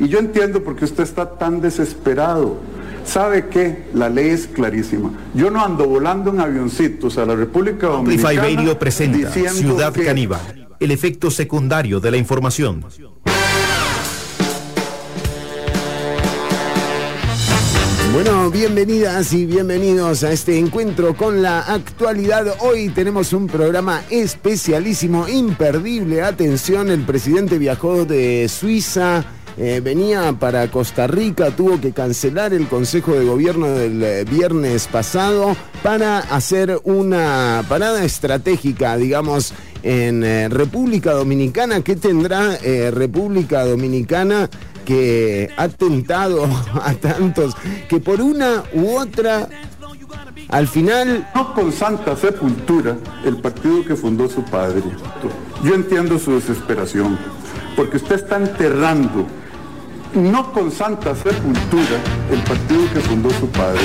Y yo entiendo por qué usted está tan desesperado. ¿Sabe qué? La ley es clarísima. Yo no ando volando en avioncitos a la República Dominicana. Amplify Radio presenta Ciudad Caníbal, el efecto secundario de la información. Bueno, bienvenidas y bienvenidos a este encuentro con la actualidad. Hoy tenemos un programa especialísimo, imperdible. Atención, el presidente viajó de Suiza. Eh, venía para Costa Rica, tuvo que cancelar el Consejo de Gobierno del eh, viernes pasado para hacer una parada estratégica, digamos, en eh, República Dominicana. ¿Qué tendrá República Dominicana? que ha tentado a tantos que por una u otra al final No con santa sepultura el partido que fundó su padre. Yo entiendo su desesperación, porque usted está enterrando, no con santa sepultura, el partido que fundó su padre.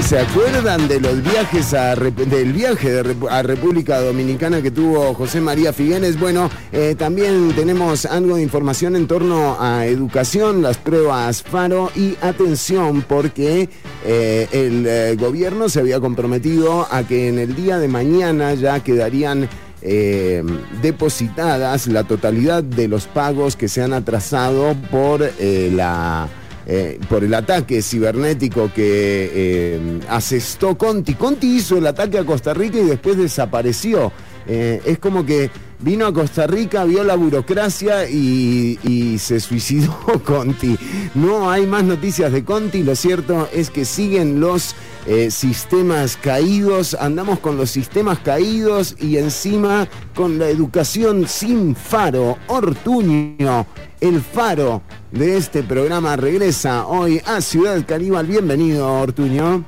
¿Se acuerdan de los viajes a, del viaje a República Dominicana que tuvo José María Figuenes? Bueno, eh, también tenemos algo de información en torno a educación, las pruebas FARO y atención porque eh, el eh, gobierno se había comprometido a que en el día de mañana ya quedarían eh, depositadas la totalidad de los pagos que se han atrasado por eh, la eh, por el ataque cibernético que asestó Conti. Conti hizo el ataque a Costa Rica y después desapareció. Es como que vino a Costa Rica, vio la burocracia y se suicidó Conti. No hay más noticias de Conti, lo cierto es que siguen los eh, sistemas caídos, andamos con los sistemas caídos y encima con la educación sin faro. Ortuño, el faro de este programa regresa hoy a Ciudad Caníbal. Bienvenido, Ortuño.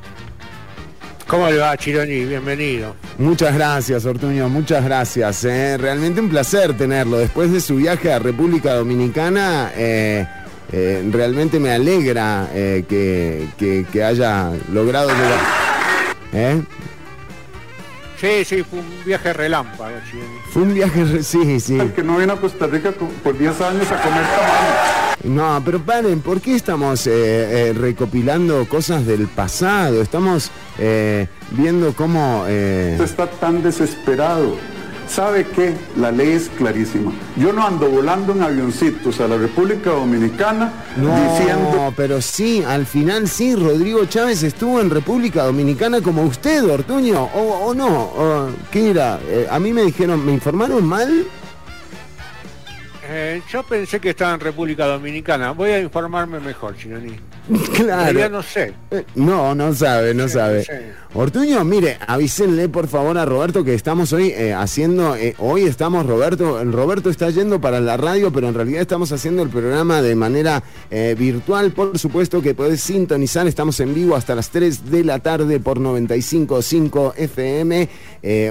¿Cómo le va, Chironi? Bienvenido. Muchas gracias, Ortuño, muchas gracias. eh. Realmente un placer tenerlo. Después de su viaje a República Dominicana, eh, eh, realmente me alegra eh, que, que- que haya logrado llegar. ¿Eh? Sí, sí, fue un viaje relámpago, Chironi. Fue un viaje, re- sí, sí. El que no vino a Costa Rica por 10 años a comer tamales. No, pero paren, ¿por qué estamos eh, eh, recopilando cosas del pasado? Estamos eh, viendo cómo... eh, Usted está tan desesperado. ¿Sabe qué? La ley es clarísima. Yo no ando volando en avioncitos a la República Dominicana No, diciendo pero sí, al final sí, Rodrigo Chávez estuvo en República Dominicana como usted, Ortuño, o, o no, o, ¿qué era? Eh, a mí me dijeron, ¿me informaron mal? Eh, yo pensé que estaba en República Dominicana. Voy a informarme mejor, Chironi. Claro. no sé. Eh, No, no sabe, no Sí, sabe. sí. Ortuño, mire, avísenle por favor a Roberto que estamos hoy eh, haciendo, eh, hoy estamos Roberto, Roberto está yendo para la radio, pero en realidad estamos haciendo el programa de manera eh, virtual. Por supuesto que podés sintonizar, estamos en vivo hasta las 3 de la tarde por 95.5 FM.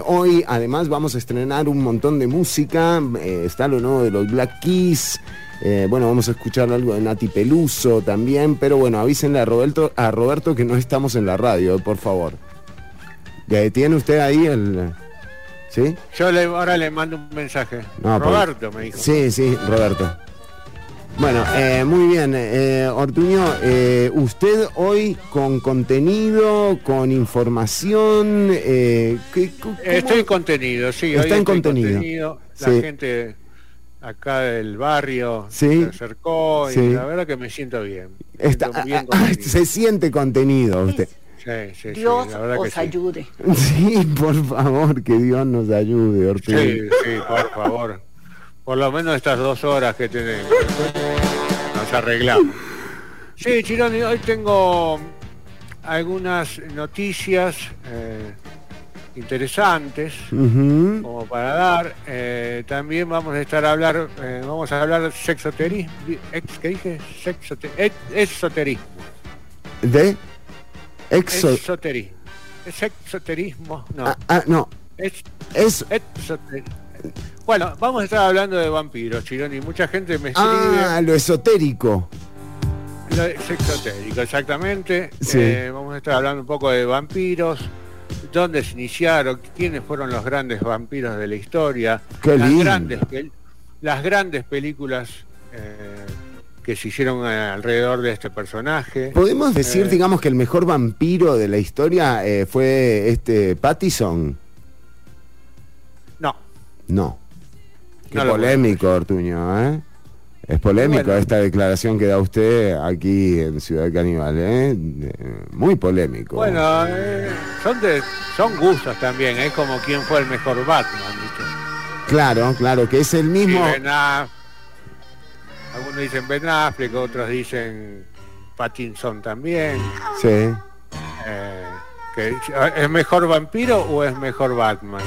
Hoy además vamos a estrenar un montón de música, está lo nuevo de los Black Keys. Eh, bueno, vamos a escuchar algo de Nati Peluso también, pero bueno, avísenle a Roberto, a Roberto que no estamos en la radio, eh, por favor. Eh, ¿Tiene usted ahí el...? ¿Sí? Yo le- ahora le mando un mensaje. No, por- Roberto me dijo. Sí, sí, Roberto. Bueno, eh, muy bien, eh, Ortuño, eh, usted hoy con contenido, con información, eh, ¿qué- cómo- Estoy contenido, sí. Está hoy en estoy contenido. La Sí. gente acá del barrio Sí. se acercó y Sí. la verdad que me siento bien. Me está, siento bien ah, ah, contenido. se siente contenido usted? Sí, sí, sí, Dios la verdad que os sí. ayude. Sí, por favor, que Dios nos ayude, Ortuño. Sí, sí, por favor. Por lo menos estas dos horas que tenemos. Nos arreglamos. Sí, Chironi, hoy tengo algunas noticias eh, interesantes Ujú. como para dar. Eh, también vamos a estar a hablar, eh, vamos a hablar sexoterismo, ex, ¿qué dije? Sexote- ex- exoterismo. ¿De? Exo... Exoterismo. ¿Es exoterismo? No. Ah, ah, no, es- es... exoter- Bueno, vamos a estar hablando de vampiros, Chironi. Mucha gente me escribe. Ah, lo esotérico. Lo exotérico, exactamente. Sí. Eh, vamos a estar hablando un poco de vampiros, dónde se iniciaron, quiénes fueron los grandes vampiros de la historia, las, grandes, las grandes películas eh, que se hicieron eh, alrededor de este personaje. ¿Podemos decir, eh, digamos, que el mejor vampiro de la historia eh, fue este Pattison? No. No. Qué polémico, Ortuño, ¿eh? Es polémico esta declaración que da usted aquí en Ciudad Caníbal, ¿eh? Muy polémico. Bueno, son, de, son gustos también, es como quién fue el mejor Batman, Claro, claro, que es el mismo... Algunos dicen Ben Affleck, otros dicen Pattinson también. Sí. Eh, ¿Es mejor vampiro o es mejor Batman?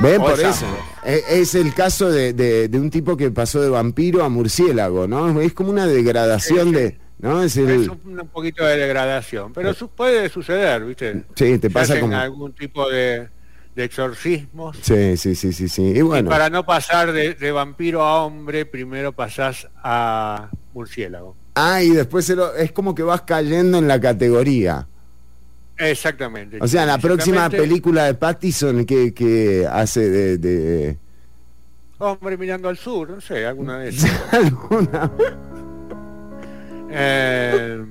Ven, por eso. Es, el caso de, un tipo que pasó de vampiro a murciélago, ¿no? Es como una degradación de... ¿no? Es, un, poquito de degradación, pero puede suceder, ¿viste? Sí, te pasa como... algún tipo de de exorcismos. Sí, sí, sí, sí, sí. Y, bueno. para no pasar de, vampiro a hombre, primero pasás a murciélago. Ah, y después es como que vas cayendo en la categoría. Exactamente. O sea, la próxima película de Pattison que, que hace de, Hombre mirando al sur, no sé, alguna vez. ¿Alguna? eh,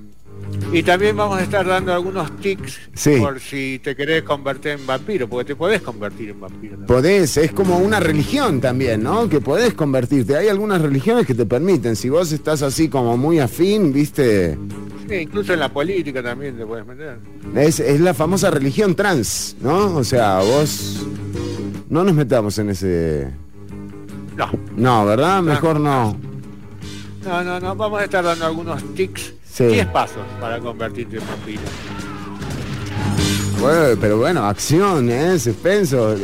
y también vamos a estar dando algunos tics por si te querés convertir en vampiro, porque te podés convertir en vampiro. Podés, es como una religión también, ¿no? Que podés convertirte. Hay algunas religiones que te permiten. Si vos estás así como muy afín, viste. Sí, incluso en la política también te puedes meter. Es, es la famosa religión trans, ¿no? O sea, vos. No nos metamos en ese. No. No, ¿verdad? Mejor no. No, no, no. Vamos a estar dando algunos tics 10 pasos para convertirte en vampiro. Bueno, pero bueno, acción, ¿eh? Suspenso.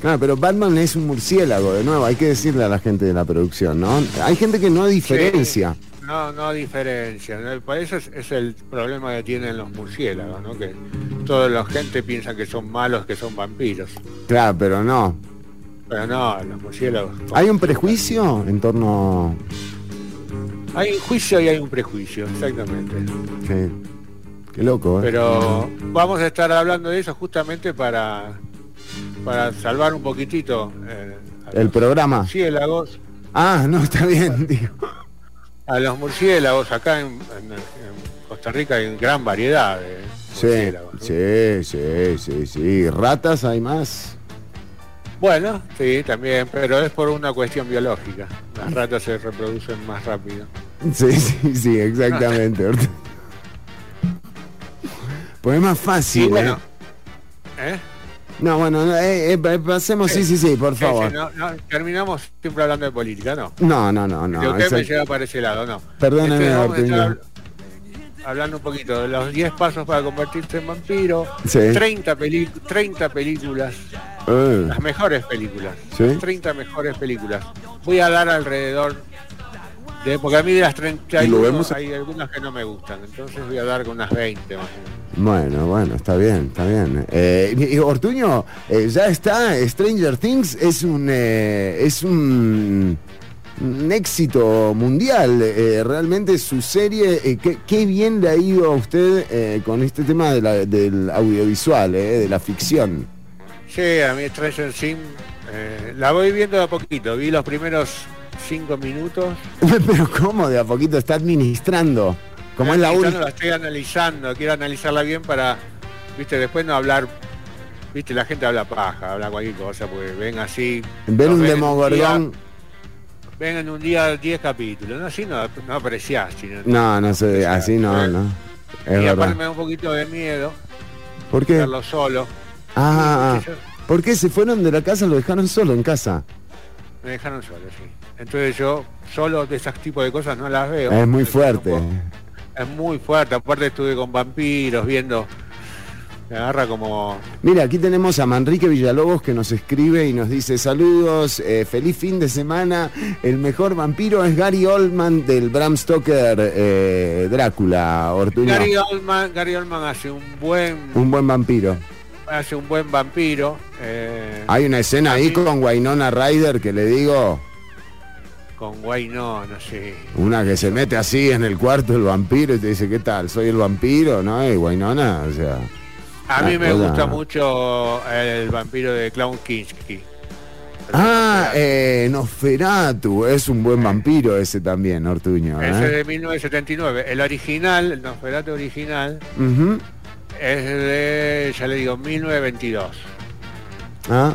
Claro, pero Batman es un murciélago, de nuevo, hay que decirle a la gente de la producción, ¿no? Hay gente que no diferencia. no, no diferencia. Por eso es, el problema que tienen los murciélagos, ¿no? Que toda la gente piensa que son malos, que son vampiros. Claro, pero no. Pero no, los murciélagos. ¿Hay un prejuicio en torno hay un juicio y hay un prejuicio, exactamente. Sí. Qué loco, ¿eh? Pero vamos a estar hablando de eso justamente para, para salvar un poquitito eh, el programa. Murciélagos. Ah, no, está bien, digo. A los murciélagos, acá en, Costa Rica hay gran variedad de murciélagos. Sí, sí, sí, sí. ¿Ratas hay más? Bueno, sí, también, pero es por una cuestión biológica. Las ratas se reproducen más rápido. Sí, sí, sí, exactamente. pues es más fácil. bueno, ¿eh? ¿eh? No, bueno, eh, eh, pasemos, sí, sí, sí, por favor. terminamos siempre hablando de política, ¿no? No, no, no, no. usted me lleva para ese lado, no. Perdóneme, hablando un poquito de los 10 pasos para convertirse en vampiro, 30, 30 películas, eh. las mejores películas, 30 mejores películas. Voy a dar alrededor de, porque a mí de las 30 hay algunas que no me gustan, entonces voy a dar con unas 20 más o menos. Bueno, bueno, está bien, está bien. Eh, Ortuño, eh, ya está, Stranger Things es un es un un éxito mundial. Eh, realmente su serie, eh, qué, bien le ha ido a usted eh, con este tema del audiovisual, de la ficción. Sí, a mí Stranger Things la voy viendo de a poquito. Vi los primeros cinco minutos. Pero ¿cómo de a poquito está administrando? Como es la última. La estoy analizando, quiero analizarla bien para, viste, después no hablar viste, la gente habla paja, habla cualquier cosa, porque ven así. Ven un demogorgón vengan un día 10 capítulos. No, así no, no apreciás. no, no, sé, así no, no. y aparte me da un poquito de miedo. ¿Por qué? Solo. Ah, ¿por qué se fueron de la casa? Lo dejaron solo en casa. Me dejaron solo, sí. Entonces yo solo de esos tipos de cosas no las veo. Es muy fuerte. es muy fuerte. Aparte estuve con vampiros viendo me agarra como... Mira, aquí tenemos a Manrique Villalobos que nos escribe y nos dice saludos, eh, feliz fin de semana. El mejor vampiro es Gary Oldman del Bram Stoker eh, Drácula, Gary Oldman, Gary Oldman hace un buen... Un buen vampiro. Hace un buen vampiro. Eh, Hay una escena ahí con Wynonna Ryder que le digo... Con Wynonna, sí. Una que se mete así en el cuarto el vampiro y te dice, ¿qué tal? Soy el vampiro, ¿no? Y Wynonna, o sea... A mí me gusta mucho el vampiro de Clown Kinski. Ah, eh, Nosferatu, es un buen vampiro ese también, Ortuño. Ese ¿eh? de 1979. El original, el Nosferatu original, es de, ya le digo, 1922. Ah,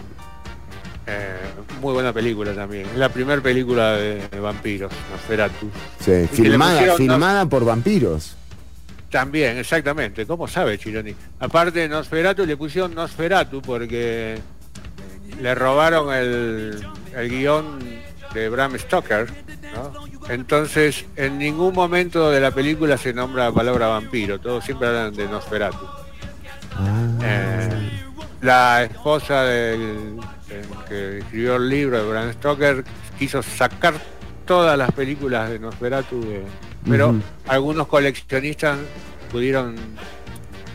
Eh, muy buena película también. Es la primera película de, de vampiros, Nosferatu. sí, filmada, pusieron filmada por vampiros. También, exactamente. ¿Cómo sabe Chironi? Aparte de Nosferatu, le pusieron Nosferatu porque le robaron el, el guion de Bram Stoker. ¿no? Entonces, en ningún momento de la película se nombra la palabra vampiro. Todos siempre hablan de Nosferatu. Eh, la esposa del que escribió el libro de Bram Stoker quiso sacar todas las películas de Nosferatu, de- pero algunos coleccionistas pudieron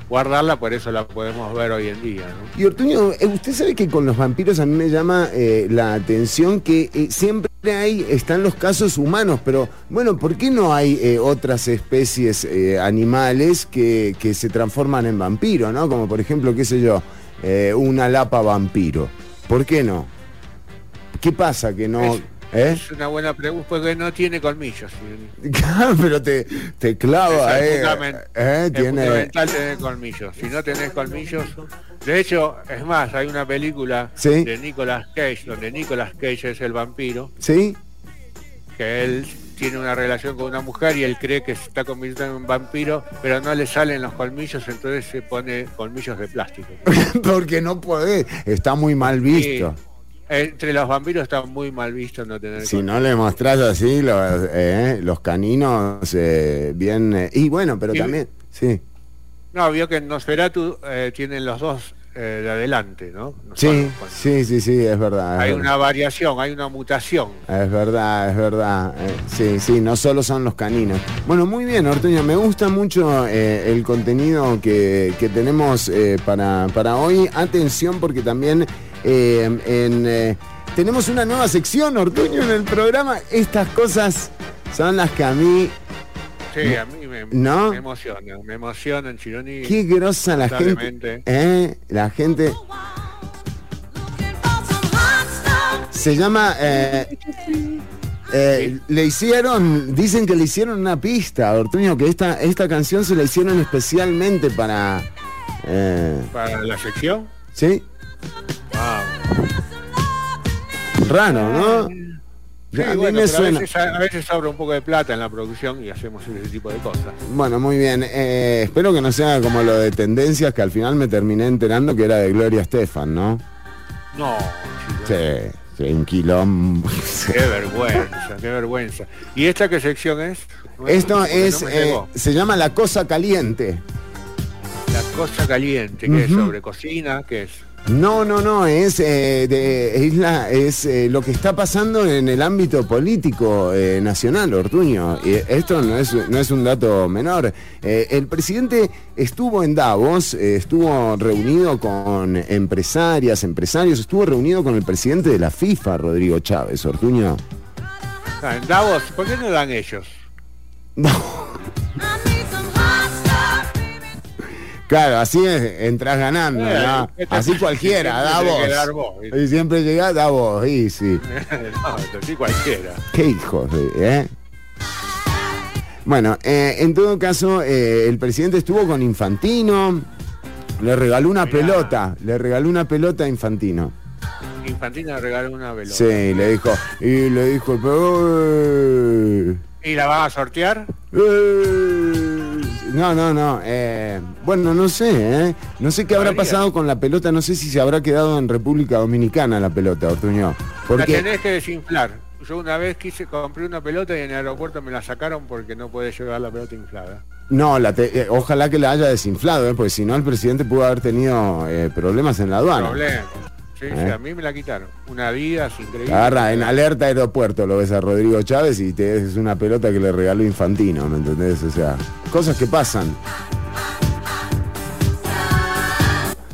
guardarla, por eso la podemos ver hoy en día. ¿no? Y Ortuño, eh, usted sabe que con los vampiros a mí me llama eh, la atención que eh, siempre hay, están los casos humanos, pero bueno, ¿por qué no hay eh, otras especies animales que, que se transforman en vampiro, ¿no? Como por ejemplo, qué sé yo, una lapa vampiro. ¿Por qué no? ¿Qué pasa que no... Es- ¿Eh? Es una buena pregunta porque no tiene colmillos. Pero te, te clava, Es eh, eh, tiene... fundamental tener colmillos. Si no tenés colmillos, de hecho, es más, hay una película Sí. de Nicolas Cage, donde Nicolas Cage es el vampiro, ¿Sí? que él tiene una relación con una mujer y él cree que se está convirtiendo en vampiro, pero no le salen los colmillos, entonces se pone colmillos de plástico. Porque no puede, está muy mal visto. Sí. Entre los vampiros está muy mal visto no tener Si colmillos. no le mostrás así los, eh, los caninos eh, bien... eh, y bueno, pero Y- también... Sí, No, vio que en Nosferatu eh, tienen los dos eh, de adelante, ¿no? Sí, sí, sí, sí, es verdad. es Hay verdad. una variación, hay una mutación. Es verdad, es verdad. eh, sí, sí, no solo son los caninos. Bueno, muy bien, Ortuño, me gusta mucho eh, el contenido que, que tenemos eh, para, para hoy. Atención porque también en, tenemos una nueva sección, Ortuño, en el programa. Estas cosas son las que a mí... Sí, a mí me, ¿No? me emociona, me emocionan Chironi. Qué grosa la gente. ¿eh? La gente... Se llama... eh, eh, le hicieron, dicen que le hicieron una pista, Ortuño, que esta, esta canción se la hicieron especialmente para... Para la sección. ¿Sí? Wow. Raro, ¿no? Sí, a mí bueno, me pero suena. A veces, a veces sobra un poco de plata en la producción y hacemos ese tipo de cosas. Bueno, muy bien. Eh, espero que no sea como lo de tendencias que al final me terminé enterando que era de Gloria Estefan, ¿no? No, Sí, sí, un quilombo. Qué vergüenza, qué vergüenza. ¿Y esta qué sección es? No- Esto es, no eh, se llama La Cosa Caliente. La cosa caliente, que es sobre cocina, que es No, no, no, es, eh, de- es, la- es eh, lo que está pasando en el ámbito político eh, nacional, Ortuño. Y esto no es, no es un dato menor. Eh, el presidente estuvo en Davos, eh, estuvo reunido con empresarias, empresarios, estuvo reunido con el presidente de la FIFA, Rodrigo Chávez, Ortuño. Ah, en Davos, ¿por qué no dan ellos? Claro, así es, entras ganando, Eh, ¿no? esto- Así cualquiera, dar vos. Y siempre llega Davos, y sí. no, esto sí cualquiera. Qué hijos, de- ¿eh? Bueno, eh, en todo caso, eh, el presidente estuvo con Infantino, le regaló una Mirá. pelota, le regaló una pelota a Infantino. Infantina regaló una velota. Sí, le dijo, y le dijo, pero... ¿Y la van a sortear? Eh, No, no, no. eh, bueno, no sé, ¿eh? No sé qué habrá Debería. pasado con la pelota. No sé si se habrá quedado en República Dominicana la pelota, Ortuño. La Porque tenés que desinflar. Yo una vez quise, compré una pelota y en el aeropuerto me la sacaron porque no puede llevar la pelota inflada. no, la te- eh, ojalá que la haya desinflado, ¿eh? porque si no el presidente pudo haber tenido eh, problemas en la aduana. Problema. Sí, sí, ¿Eh? a mí me la quitaron. Una vida increíble. Agarra en alerta aeropuerto, lo ves a Rodrigo Chávez y te es una pelota que le regaló Infantino, ¿me entendés? O sea, cosas que pasan.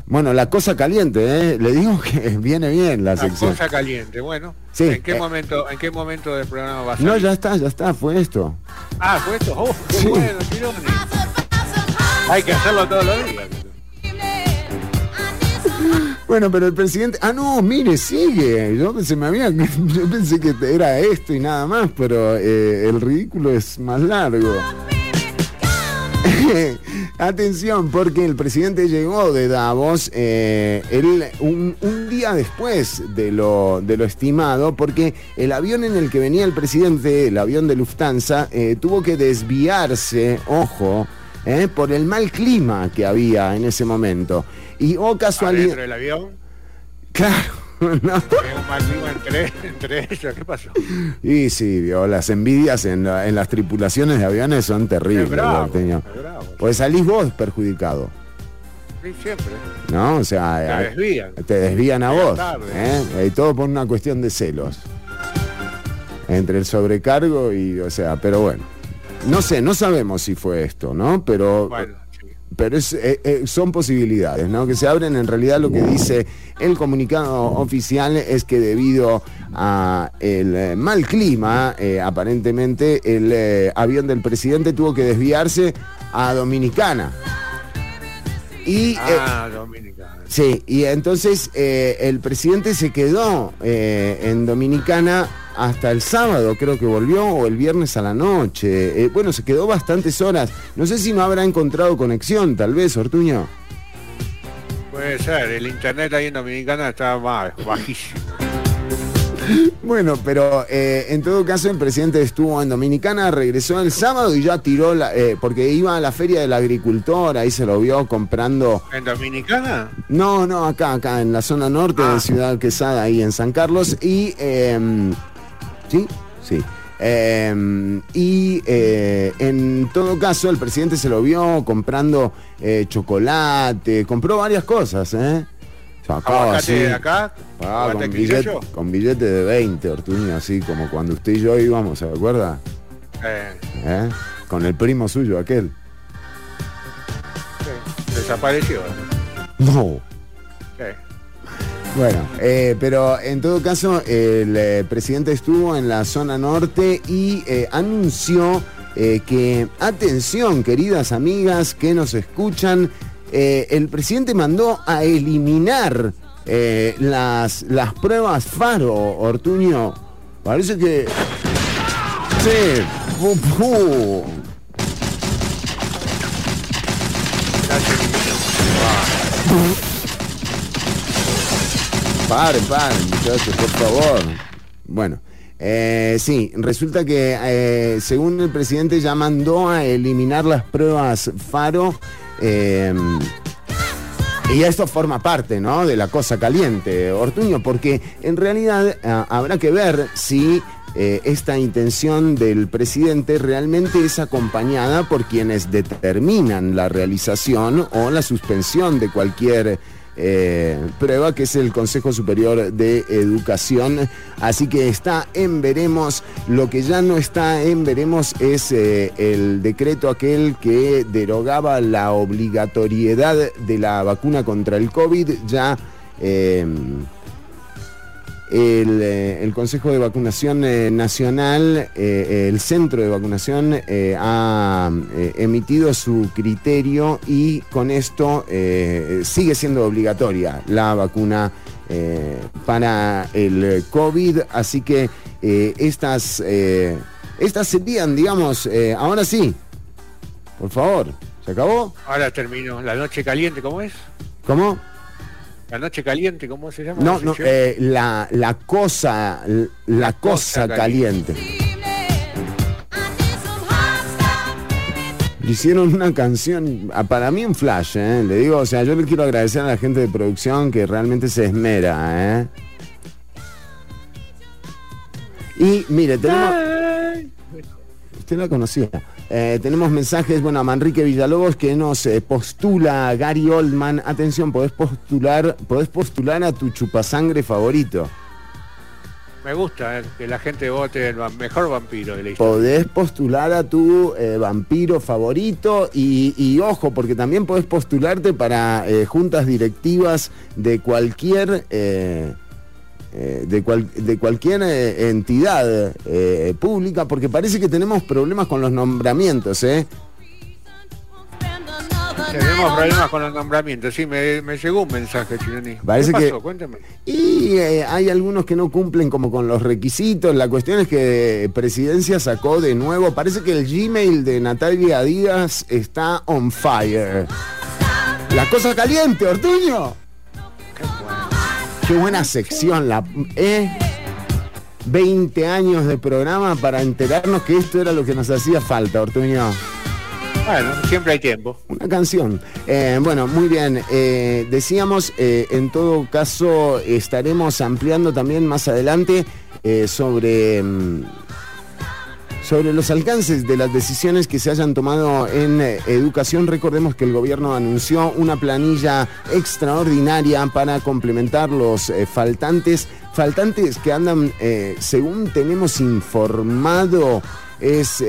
Bueno, la cosa caliente, ¿eh? Le digo que viene bien la La sección. cosa caliente, bueno. Sí, ¿En qué eh. momento, en qué momento del programa va a? No, ya está, ya está, fue esto. Ah, fue esto. Oh, qué Sí. bueno. Hay que hacerlo todos los días. Bueno, pero el presidente. Ah, no, mire, sigue. Yo pensé, me había, yo pensé que era esto y nada más, pero eh, el ridículo es más largo. Atención, porque el presidente llegó de Davos eh, un, día después de lo, de lo estimado, porque el avión en el que venía el presidente, el avión de Lufthansa, eh, tuvo que desviarse, ojo, eh, por el mal clima que había en ese momento. Y oh casualidad. del avión? Claro. ¿Un mal clima entre, entre ellos? ¿Qué pasó? Y sí, vio, las envidias en, las tripulaciones de aviones son terribles. Bravo, pues salís vos perjudicado. Sí, siempre. ¿No? O sea, te desvían. Te desvían a vos. ¿eh? Y todo por una cuestión de celos. Entre el sobrecargo y, o sea, pero bueno. No sé, no sabemos si fue esto, ¿no? Pero, pero es, eh, eh, son posibilidades, ¿no? Que se abren. En realidad lo que dice el comunicado oficial es que debido a el eh, mal clima, aparentemente el avión del presidente tuvo que desviarse a Dominicana. Y, ah, Dominicana. Sí, y entonces el presidente se quedó en Dominicana hasta el sábado, creo que volvió, o el viernes a la noche. Eh, bueno, se quedó bastantes horas. No sé si no habrá encontrado conexión, tal vez, Ortuño. Puede ser, el internet ahí en Dominicana está bajísimo. Bueno, pero eh, en todo caso el presidente estuvo en Dominicana, regresó el sábado y ya tiró, la, eh, porque iba a la feria del agricultor, ahí se lo vio comprando... ¿En Dominicana? No, no, acá, acá, en la zona norte de ah. Ciudad Quesada, ahí en San Carlos, y em, ¿Sí? Sí. Em, y eh, en todo caso, el presidente se lo vio comprando eh, chocolate, compró varias cosas, ¿eh? Así, acá? Ah, con, billete, con, billete, de 20, Ortuño, así como cuando usted y yo íbamos, ¿se acuerda? Eh. ¿Eh? Con el primo suyo, aquel. Sí. Desapareció. No. Sí. Bueno, eh, pero en todo caso, el eh, presidente estuvo en la zona norte y eh, anunció que, atención, queridas amigas que nos escuchan, el presidente mandó a eliminar las, las pruebas Faro, Ortuño. Parece que... Sí. Paren, paren, muchachos, por favor. Bueno, eh, sí, resulta que eh, según el presidente ya mandó a eliminar las pruebas Faro. Eh, y esto forma parte, ¿no? De la cosa caliente, Ortuño, porque en realidad habrá que ver si esta intención del presidente realmente es acompañada por quienes determinan la realización o la suspensión de cualquier eh, prueba, que es el Consejo Superior de Educación. Así que está en veremos. Lo que ya no está en veremos es eh, el decreto aquel que derogaba la obligatoriedad de la vacuna contra el COVID. Ya. Eh, eh, el, Consejo de Vacunación eh, Nacional, eh, el Centro de Vacunación, ha emitido su criterio y con esto sigue siendo obligatoria la vacuna para el COVID. Así que estas, estas serían, digamos, ahora sí, por favor, ¿se acabó? Ahora termino. La noche caliente, ¿cómo es? ¿Cómo? La noche caliente, ¿cómo se llama? No, no, eh, la, la, cosa, la, cosa, caliente. Hicieron una canción, ah, para mí un flash, ¿eh? le digo, o sea, yo le quiero agradecer a la gente de producción que realmente se esmera. ¿eh? Y mire, tenemos... Usted la conocía. Eh, tenemos mensajes, bueno, a Manrique Villalobos que nos eh, postula Gary Oldman. Atención, podés postular, podés postular a tu chupasangre favorito. Me gusta eh, que la gente vote el mejor vampiro de la historia. Podés postular a tu vampiro favorito y, y, ojo, porque también podés postularte para juntas directivas de cualquier eh, de, de, cualquier eh, entidad eh, pública, porque parece que tenemos problemas con los nombramientos, ¿eh? Tenemos problemas con los nombramientos. Sí, me, llegó un mensaje, Chironi. Parece ¿Qué pasó? Cuéntame. Y hay algunos que no cumplen como con los requisitos. La cuestión es que Presidencia sacó de nuevo. Parece que el Gmail de Natalia Díaz está on fire. La cosa caliente, Ortuño. Qué buena sección. La, ¿eh? 20 años de programa para enterarnos que esto era lo que nos hacía falta, Ortuño. Bueno, siempre hay tiempo. Una canción. Eh, bueno, muy bien. Eh, decíamos, eh, en todo caso, estaremos ampliando también más adelante sobre, mm, sobre los alcances de las decisiones que se hayan tomado en educación. Recordemos que el gobierno anunció una planilla extraordinaria para complementar los faltantes. Faltantes que andan, según tenemos informado, es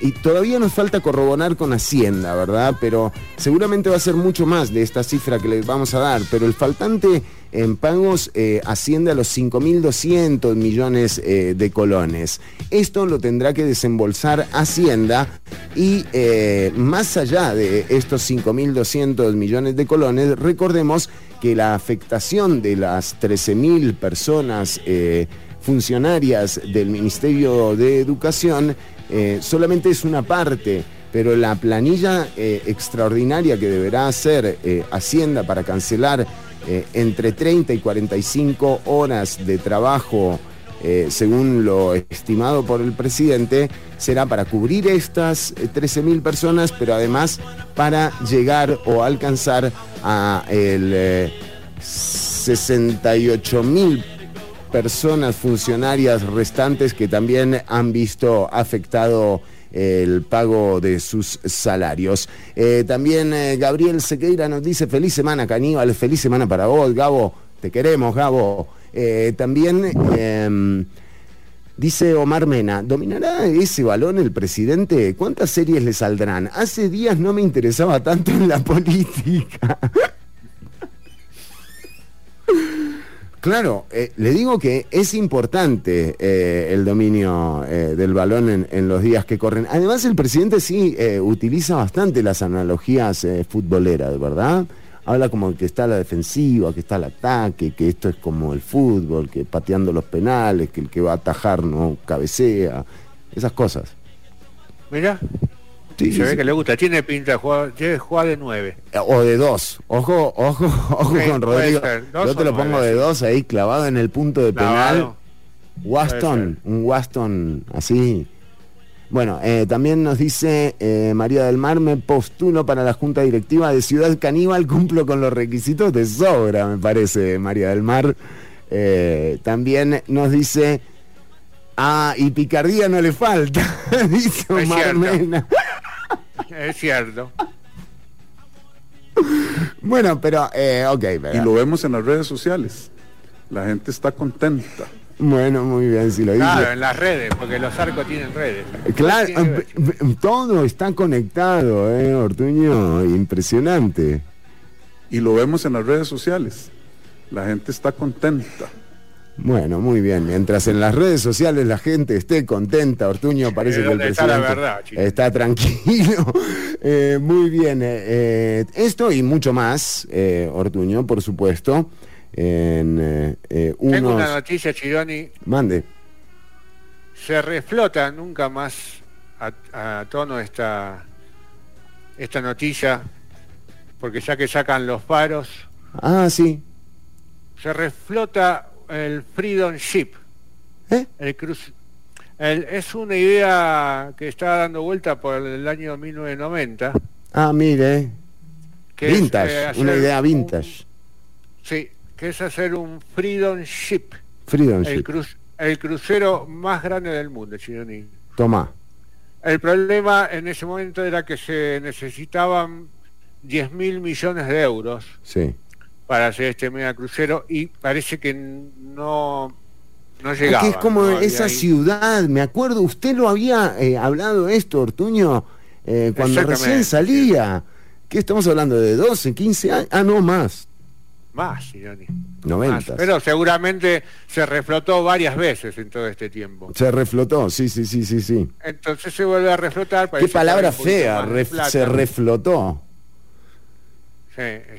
y todavía nos falta corroborar con Hacienda, ¿verdad? Pero seguramente va a ser mucho más de esta cifra que les vamos a dar. Pero el faltante en pagos eh, asciende a los 5.200 millones eh, de colones. Esto lo tendrá que desembolsar Hacienda y eh, más allá de estos 5.200 millones de colones, recordemos que la afectación de las 13.000 personas funcionarias del Ministerio de Educación eh, solamente es una parte, pero la planilla eh, extraordinaria que deberá hacer eh, Hacienda para cancelar entre 30 y 45 horas de trabajo, según lo estimado por el presidente, será para cubrir estas 13.000 personas, pero además para llegar o alcanzar a el 68.000 personas funcionarias restantes que también han visto afectado el pago de sus salarios. Eh, también eh, Gabriel Sequeira nos dice feliz semana, Caníbal, feliz semana para vos, Gabo, te queremos, Gabo. Eh, también em, dice Omar Mena, ¿dominará ese balón el presidente? ¿Cuántas series le saldrán? Hace días no me interesaba tanto en la política. Claro, eh, le digo que es importante eh, el dominio eh, del balón en, los días que corren. Además, el presidente sí utiliza bastante las analogías futboleras, ¿verdad? Habla como que está la defensiva, que está el ataque, que esto es como el fútbol, que pateando los penales, que el que va a atajar no cabecea, esas cosas. Mira, Sí, se ve que le gusta, tiene pinta de jugar, de nueve. O de dos. Ojo, ojo, ojo con Rodrigo. Yo te lo pongo de dos ahí clavado en el punto de penal. Waston, un Waston así. Bueno, eh, también nos dice eh, María del Mar, me postulo para la Junta Directiva de Ciudad Caníbal, cumplo con los requisitos de sobra, me parece, María del Mar. Eh, también nos dice, ah, y picardía no le falta, dice Omar Mena es cierto. Bueno, pero, eh, ok. Y lo vemos en las redes sociales. La gente está contenta. Bueno, muy bien, si lo dice. Claro, en las redes, porque los arcos tienen redes. Claro, todo está conectado, ¿eh, Ortuño? Impresionante. Y lo vemos en las redes sociales. La gente está contenta. Bueno, muy bien. Mientras en las redes sociales la gente esté contenta, Ortuño parece que el presidente está, tranquilo. Eh, muy bien. Eh, eh, esto y mucho más, Ortuño, por supuesto. En, Tengo una noticia, Chironi. Mande. Se reflota nunca más a, tono esta, esta noticia, porque ya que sacan los faros. Ah, sí. Se reflota el Freedom Ship. ¿Eh? El cruz, es una idea que está dando vuelta por el año 1990. Ah, mire. Que vintage, una idea vintage. sí, que es hacer un Freedom Ship. Freedom el Ship. el crucero más grande del mundo, Chironi. Toma. El problema en ese momento era que se necesitaban 10 mil millones de euros. Sí para hacer este mega crucero y parece que no no llegaba. Que es como esa ciudad, me acuerdo, usted lo había eh, hablado esto, Ortuño, eh, cuando recién salía. ¿Qué estamos hablando? ¿De 12, 15 años? Ah, no, más. Más, Sironi. 90. Pero seguramente se reflotó varias veces en todo este tiempo. Se reflotó, sí, sí, sí, sí, sí. Entonces se vuelve a reflotar. Qué palabra fea, se reflotó.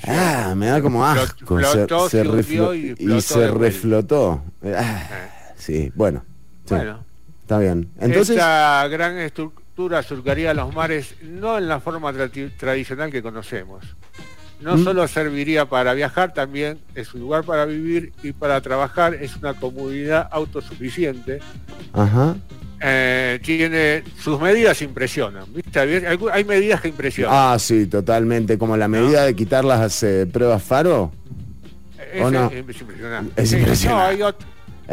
Ah, me da como asco. se, y, se reflotó. Ah, sí, bueno. Bueno. Está bien. Entonces, Esta gran estructura surcaría los mares no en la forma tradicional que conocemos. No ¿Mm? solo serviría para viajar, también es un lugar para vivir y para trabajar. Es una comunidad autosuficiente. Ajá. Eh, tiene sus medidas impresionan, ¿viste? Hay, medidas que impresionan. Ah, sí, totalmente, como la medida de quitar las eh, pruebas faro. Es, no? es, impresionante. Es impresionante. No, hay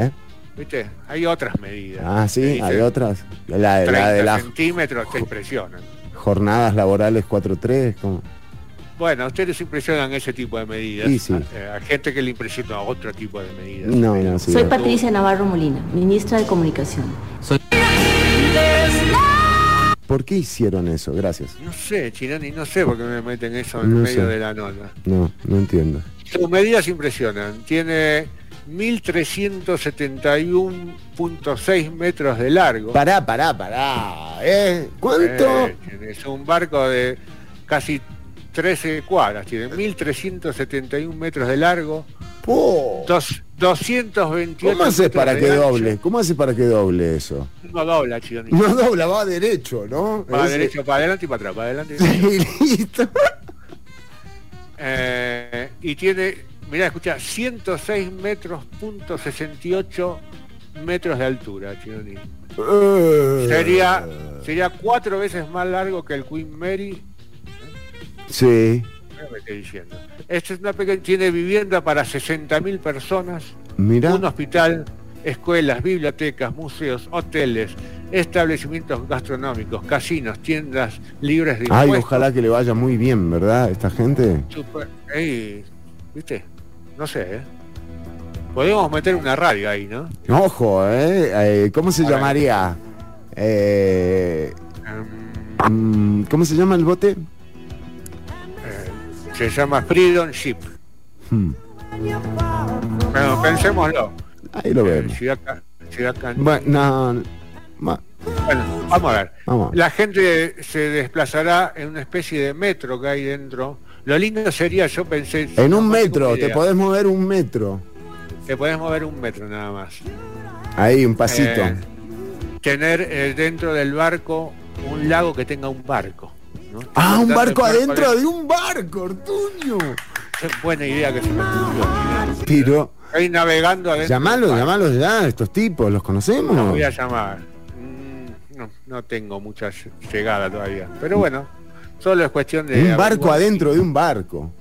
¿Eh? ¿Viste? Hay otras medidas. Ah, sí, hay otras. La, de la centímetros te impresionan. Jornadas laborales 4-3, ¿cómo? Bueno, ustedes impresionan ese tipo de medidas. Sí, A, gente que le impresiona otro tipo de medidas. No, no, Soy Patricia Navarro Molina, ministra de Comunicación. ¿Por qué hicieron eso? Gracias. No sé, Chirani, no sé por qué me meten eso en medio de la nota. No, no entiendo. Sus medidas impresionan. Tiene 1.371.6 metros de largo. Pará, pará, pará. ¿eh? ¿Cuánto? Eh, es un barco de casi 13 cuadras, tiene 1.371 metros de largo. Dos, 228 ¿Cómo hace para que doble? ¿Cómo hace para que doble eso? No dobla, Chironi. No dobla, va derecho, ¿no? Va derecho, para adelante y para atrás, para adelante. Y listo. Eh, y tiene Mirá, escucha, 106 metros, punto 68 metros de altura, Chironi. Eh. Sería, sería cuatro veces más largo que el Queen Mary. Sí. diciendo. Esto es una pequeña, tiene vivienda para 60.000 personas, Mira. un hospital, escuelas, bibliotecas, museos, hoteles, establecimientos gastronómicos, casinos, tiendas libres de impuestos. Ay, ojalá que le vaya muy bien, ¿verdad? Esta gente. Super, ¿Viste? No sé, ¿eh? Podemos meter una radio ahí, ¿no? Ojo, ¿eh? eh ¿Cómo se llamaría? Eh, em. ¿Cómo se llama el bote? Eh, se llama Freedom Ship. Hmm. Bueno, pensémoslo. Ahí lo vemos. bueno, bueno, vamos a ver. La gente se desplazará en una especie de metro que hay dentro lo lindo sería, yo pensé... En un metro, te podés mover un metro. Te podés mover un metro nada más. Ahí, un pasito. Eh, tener eh, dentro del barco un lago que tenga un barco. Ah, un barco adentro de... un barco, Ortuño. Es buena idea que se me ocurrió. Pero... Ahí navegando adentro. Llamalos, llamalos ya, estos tipos, ¿los conocemos? Los voy a llamar. Mm, no, no tengo mucha llegada todavía. Pero bueno. Solo es cuestión de... Un barco adentro de un barco.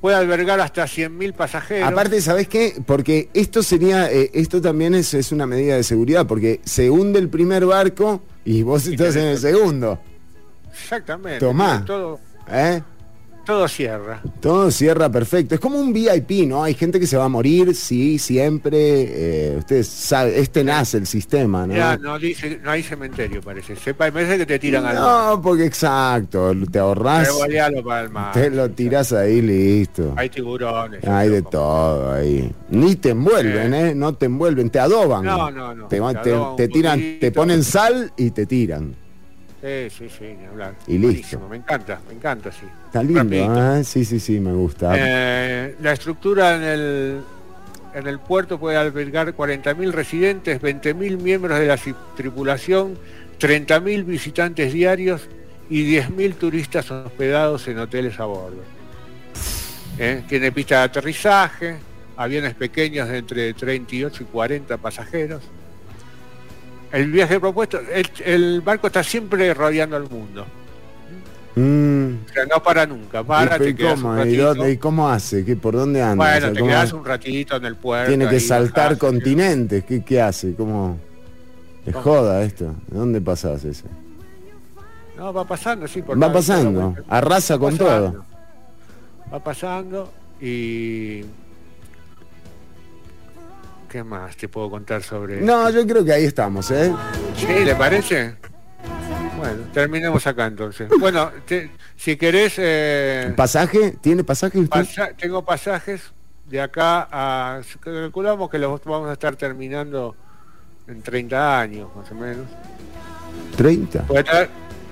Puede albergar hasta 100.000 pasajeros. Aparte, ¿sabes qué? Porque esto sería, eh, esto también es, es, una medida de seguridad, porque se hunde el primer barco y vos estás en el segundo. Exactamente. Tomá. Todo, ¿Eh? todo cierra. Todo cierra perfecto. Es como un VIP, ¿no? Hay gente que se va a morir, sí, siempre. Eh, ustedes saben, este nace el sistema, ¿no? Ya, no, dice, no hay cementerio, parece. Sepa, parece que te tiran al No, porque exacto, te ahorras. Te lo tiras ahí, listo. Hay tiburones. Hay de todo ahí. Ni te envuelven, ¿eh? No te envuelven, te adoban. No, no, no. Te, tiran, te ponen sal y te tiran. Sí, sí, sí, hablar. Y listo. Me encanta, me encanta, sí. Está lindo, ¿eh? sí, sí, sí, me gusta. Eh, la estructura en el, en el puerto puede albergar 40.000 residentes, 20.000 miembros de la tripulación, 30.000 visitantes diarios y 10.000 turistas hospedados en hoteles a bordo. ¿Eh? Tiene pista de aterrizaje, aviones pequeños de entre 38 y 40 pasajeros el viaje propuesto, el, barco está siempre rodeando al mundo. Mm. O sea, no para nunca, para, ¿Y, cómo? ¿Y, cómo hace? ¿Qué, ¿Por dónde anda? Bueno, te quedas un ratito en el puerto. Tiene que saltar continentes, ¿Qué, ¿qué, hace? ¿Cómo? Es joda esto. ¿De dónde pasás ese? No, va pasando, sí. Por va pasando, arrasa con todo. Va pasando y ¿Qué más te puedo contar sobre No, yo creo que ahí estamos, ¿eh? ¿Sí? ¿Le parece? Bueno, terminemos acá entonces. Bueno, si querés... Eh, ¿Pasaje? ¿Tiene pasaje tengo pasajes de acá a... Calculamos que los vamos a estar terminando en 30 años, más o menos. ¿30?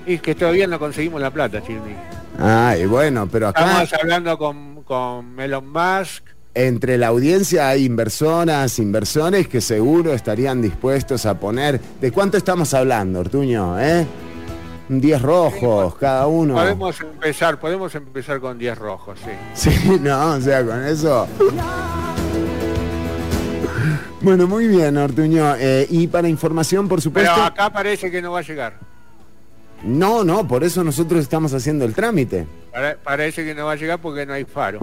Y que todavía no conseguimos la plata, Chirmi. Ay, bueno, pero acá... Estamos hablando con, con Elon Musk. Entre la audiencia hay inversoras, inversores que seguro estarían dispuestos a poner... ¿De cuánto estamos hablando, Ortuño? ¿Eh? 10 rojos cada uno. Podemos empezar, podemos empezar con 10 rojos, sí. Sí, no, o sea, con eso... Bueno, muy bien, Ortuño. Eh, y para información, por supuesto... Pero acá parece que no va a llegar. No, no, por eso nosotros estamos haciendo el trámite. Parece que no va a llegar porque no hay faro.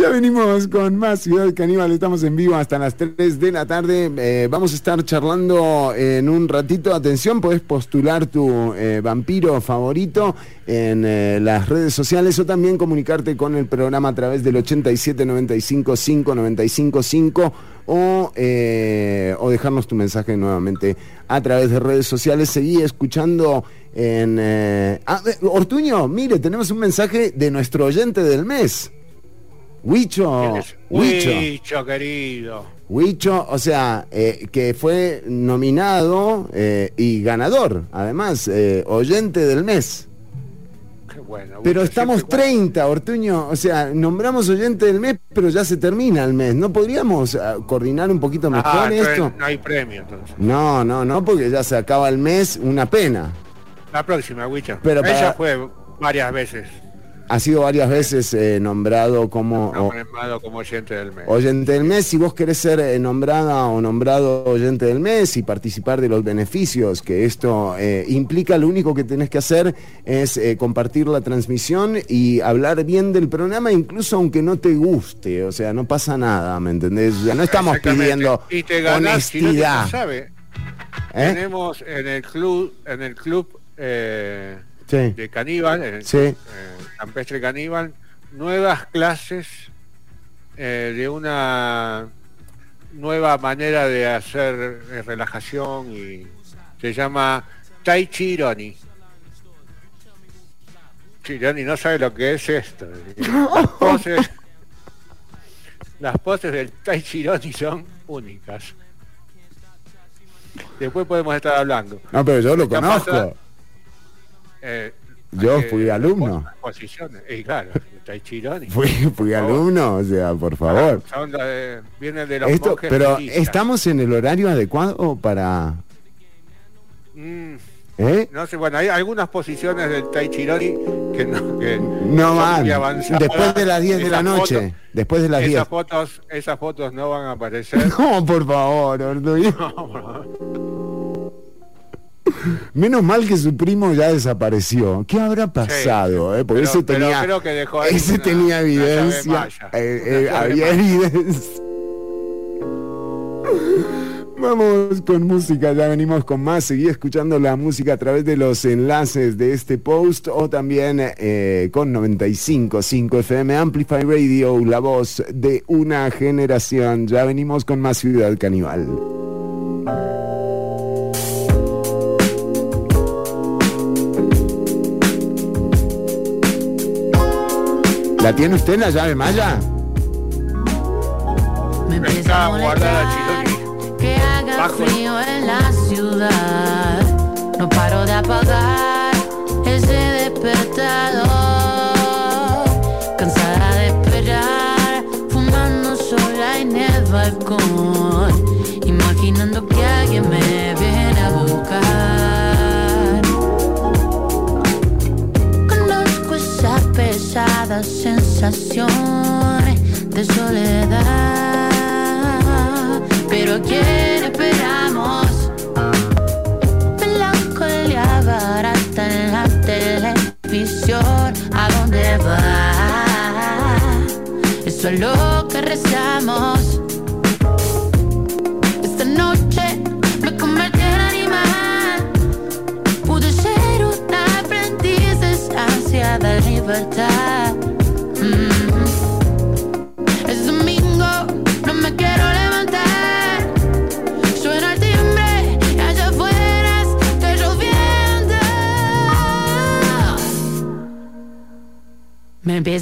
Ya venimos con más Ciudad Caníbal, estamos en vivo hasta las 3 de la tarde. Eh, vamos a estar charlando en un ratito. Atención, puedes postular tu eh, vampiro favorito en eh, las redes sociales o también comunicarte con el programa a través del 87 95 5 95 5 o, o dejarnos tu mensaje nuevamente a través de redes sociales. Seguí escuchando en... Ah, Ortuño, mire, tenemos un mensaje de nuestro oyente del mes. Huicho. Huicho. querido. Huicho, o sea, eh, que fue nominado eh, y ganador, además, eh, oyente del mes. Bueno, pero estamos 30, Ortuño, o sea, nombramos oyente del mes, pero ya se termina el mes. ¿No podríamos ah, coordinar un poquito mejor ah, esto? No hay premio entonces. No, no, no, porque ya se acaba el mes, una pena. La próxima, Huicho. Pero Ella fue varias veces ha sido varias veces eh, nombrado como, como oyente del mes. Oyente del mes, si vos querés ser eh, nombrada o nombrado oyente del mes y participar de los beneficios que esto eh, implica, lo único que tenés que hacer es compartir la transmisión y hablar bien del programa, incluso aunque no te guste, o sea, no pasa nada, ¿me entendés? Ya no estamos pidiendo honestidad. Tenemos en el club, en el club de Caníbal, en el sí. Campestre Caníbal, nuevas clases eh, de una nueva manera de hacer eh, relajación y se llama Tai Chi Ironi. Chironi no sabe lo que es esto. Las poses, las poses del Tai Chi Ironi son únicas. Después podemos estar hablando. No, pero yo lo conozco. Eh, yo fui alumno. Y claro, Fui, fui alumno, o sea, por favor. viene de los Esto, pero ¿estamos en el horario adecuado para...? Mm, ¿Eh? No sé, bueno, hay algunas posiciones del Tai Chironi que no, que no van. Después de las 10 de la noche. después de las esas 10. Fotos, esas fotos no van a aparecer. No, por favor, favor. Menos mal que su primo ya desapareció. ¿Qué habrá pasado? Eh? Porque ese tenía, ese tenía evidencia. Eh, eh, había evidencia. Vamos con música, ya venimos con más. Seguí escuchando la música a través de los enlaces de este post o también con 95.5 FM Amplify Radio, la voz de una generación. Ya venimos con más Ciudad Caníbal. ¿La tiene usted la llave maya? Me empieza a molestar que haga frío en la ciudad. Sensación de soledad. Pero ¿a quién esperamos? Melancolía barata en la televisión. ¿A dónde va? Eso es lo que rezamos.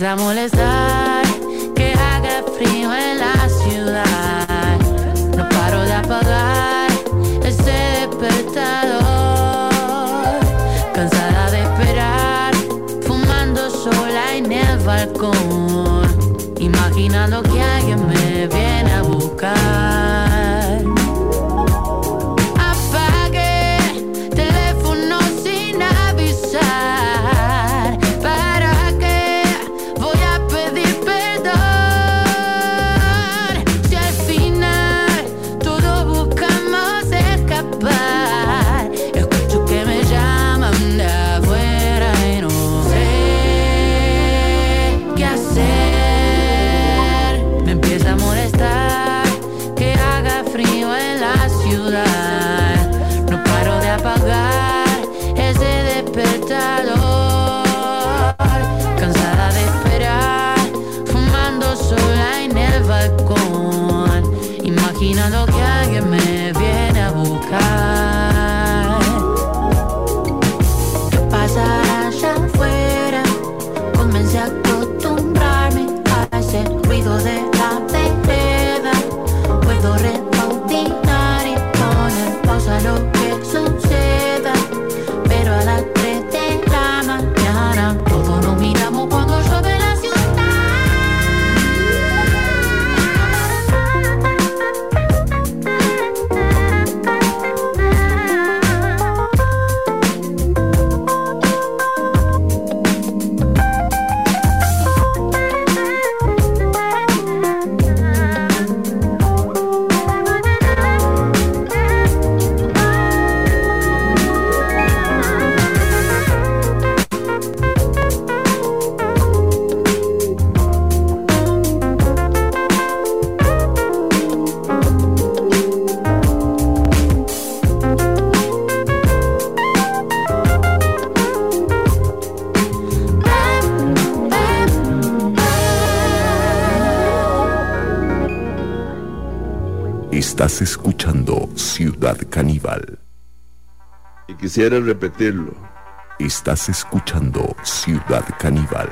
A molestar Estás escuchando Ciudad Caníbal. Y quisiera repetirlo. Estás escuchando Ciudad Caníbal.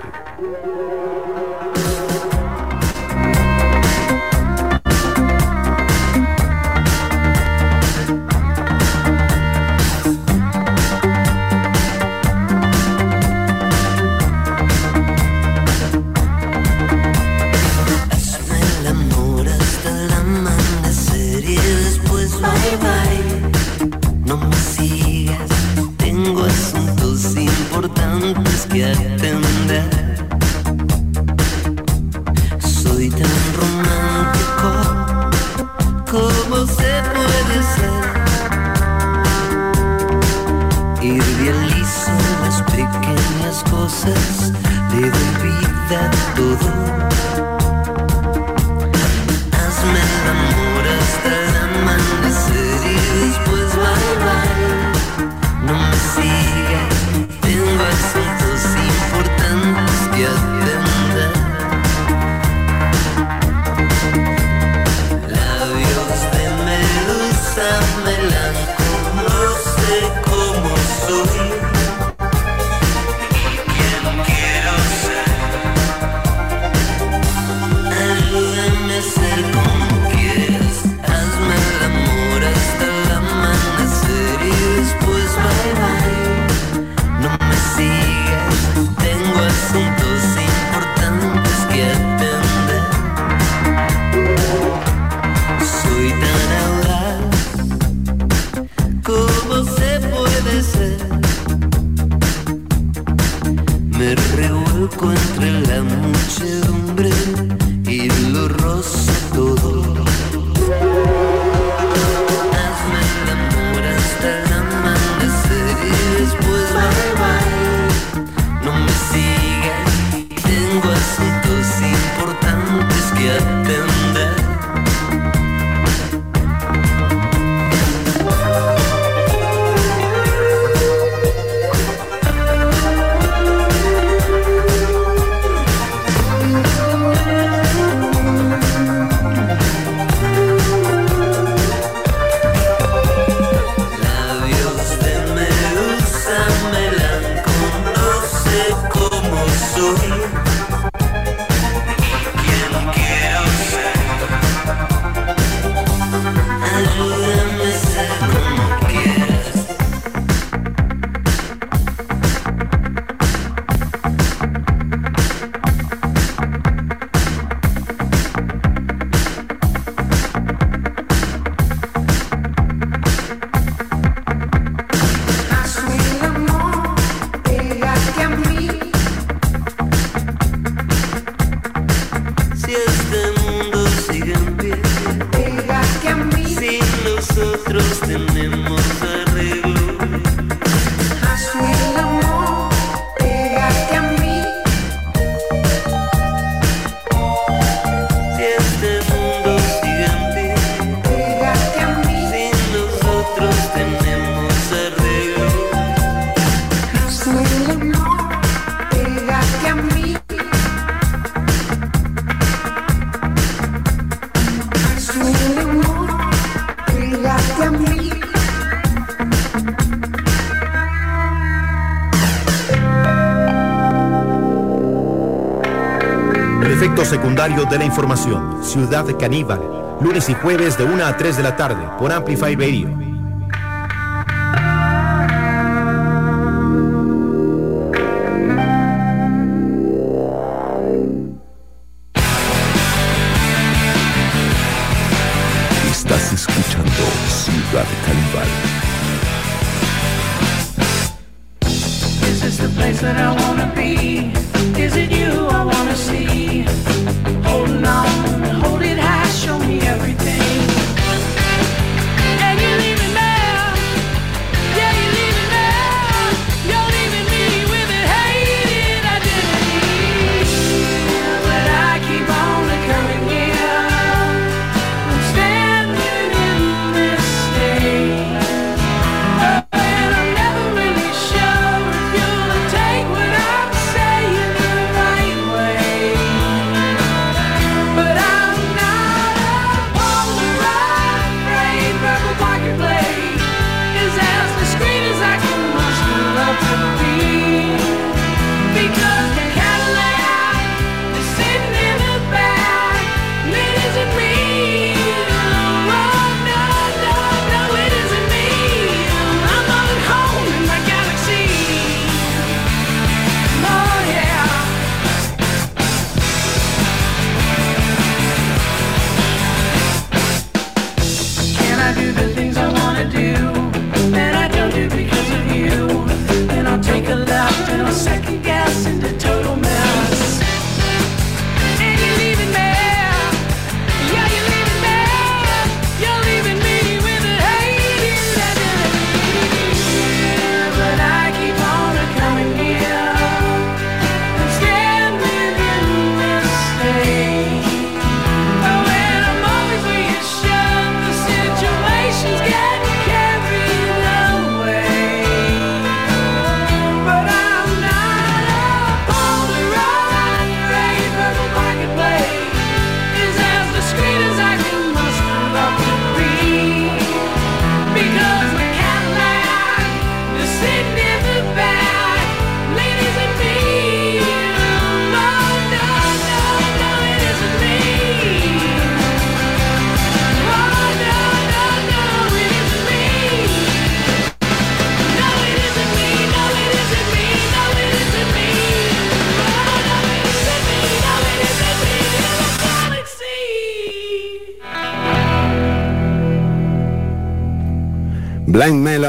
De la información. Ciudad Caníbal. Lunes y jueves de 1 a 3 de la tarde por Amplify Radio.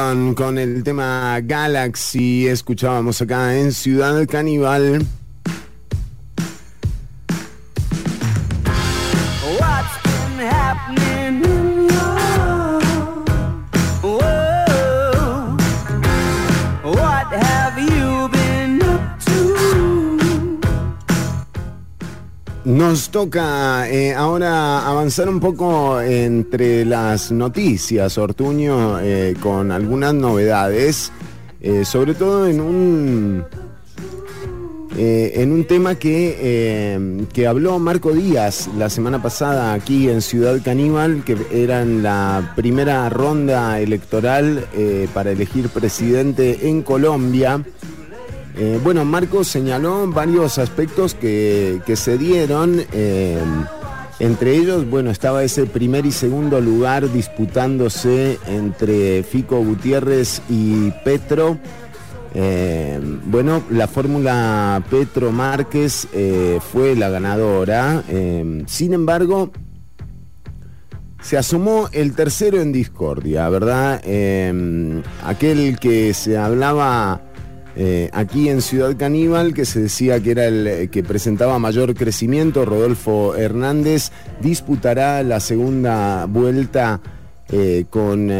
Con el tema Galaxy. Escuchábamos acá en Ciudad Caníbal. Nos toca eh, ahora avanzar un poco entre las noticias, Ortuño, eh, con algunas novedades, eh, sobre todo en un, en un tema que, que habló Marco Díaz la semana pasada aquí en Ciudad Caníbal, que era en la primera ronda electoral para elegir presidente en Colombia. Eh, bueno, Marco señaló varios aspectos que, que se dieron. eh, entre ellos, bueno, estaba ese primer y segundo lugar disputándose entre Fico Gutiérrez y Petro. Eh, bueno, la fórmula Petro Márquez fue la ganadora. Sin embargo, se asomó el tercero en discordia, ¿verdad? Aquel que se hablaba eh, aquí en Ciudad Caníbal, que se decía que era el eh, que presentaba mayor crecimiento, Rodolfo Hernández, disputará la segunda vuelta eh, con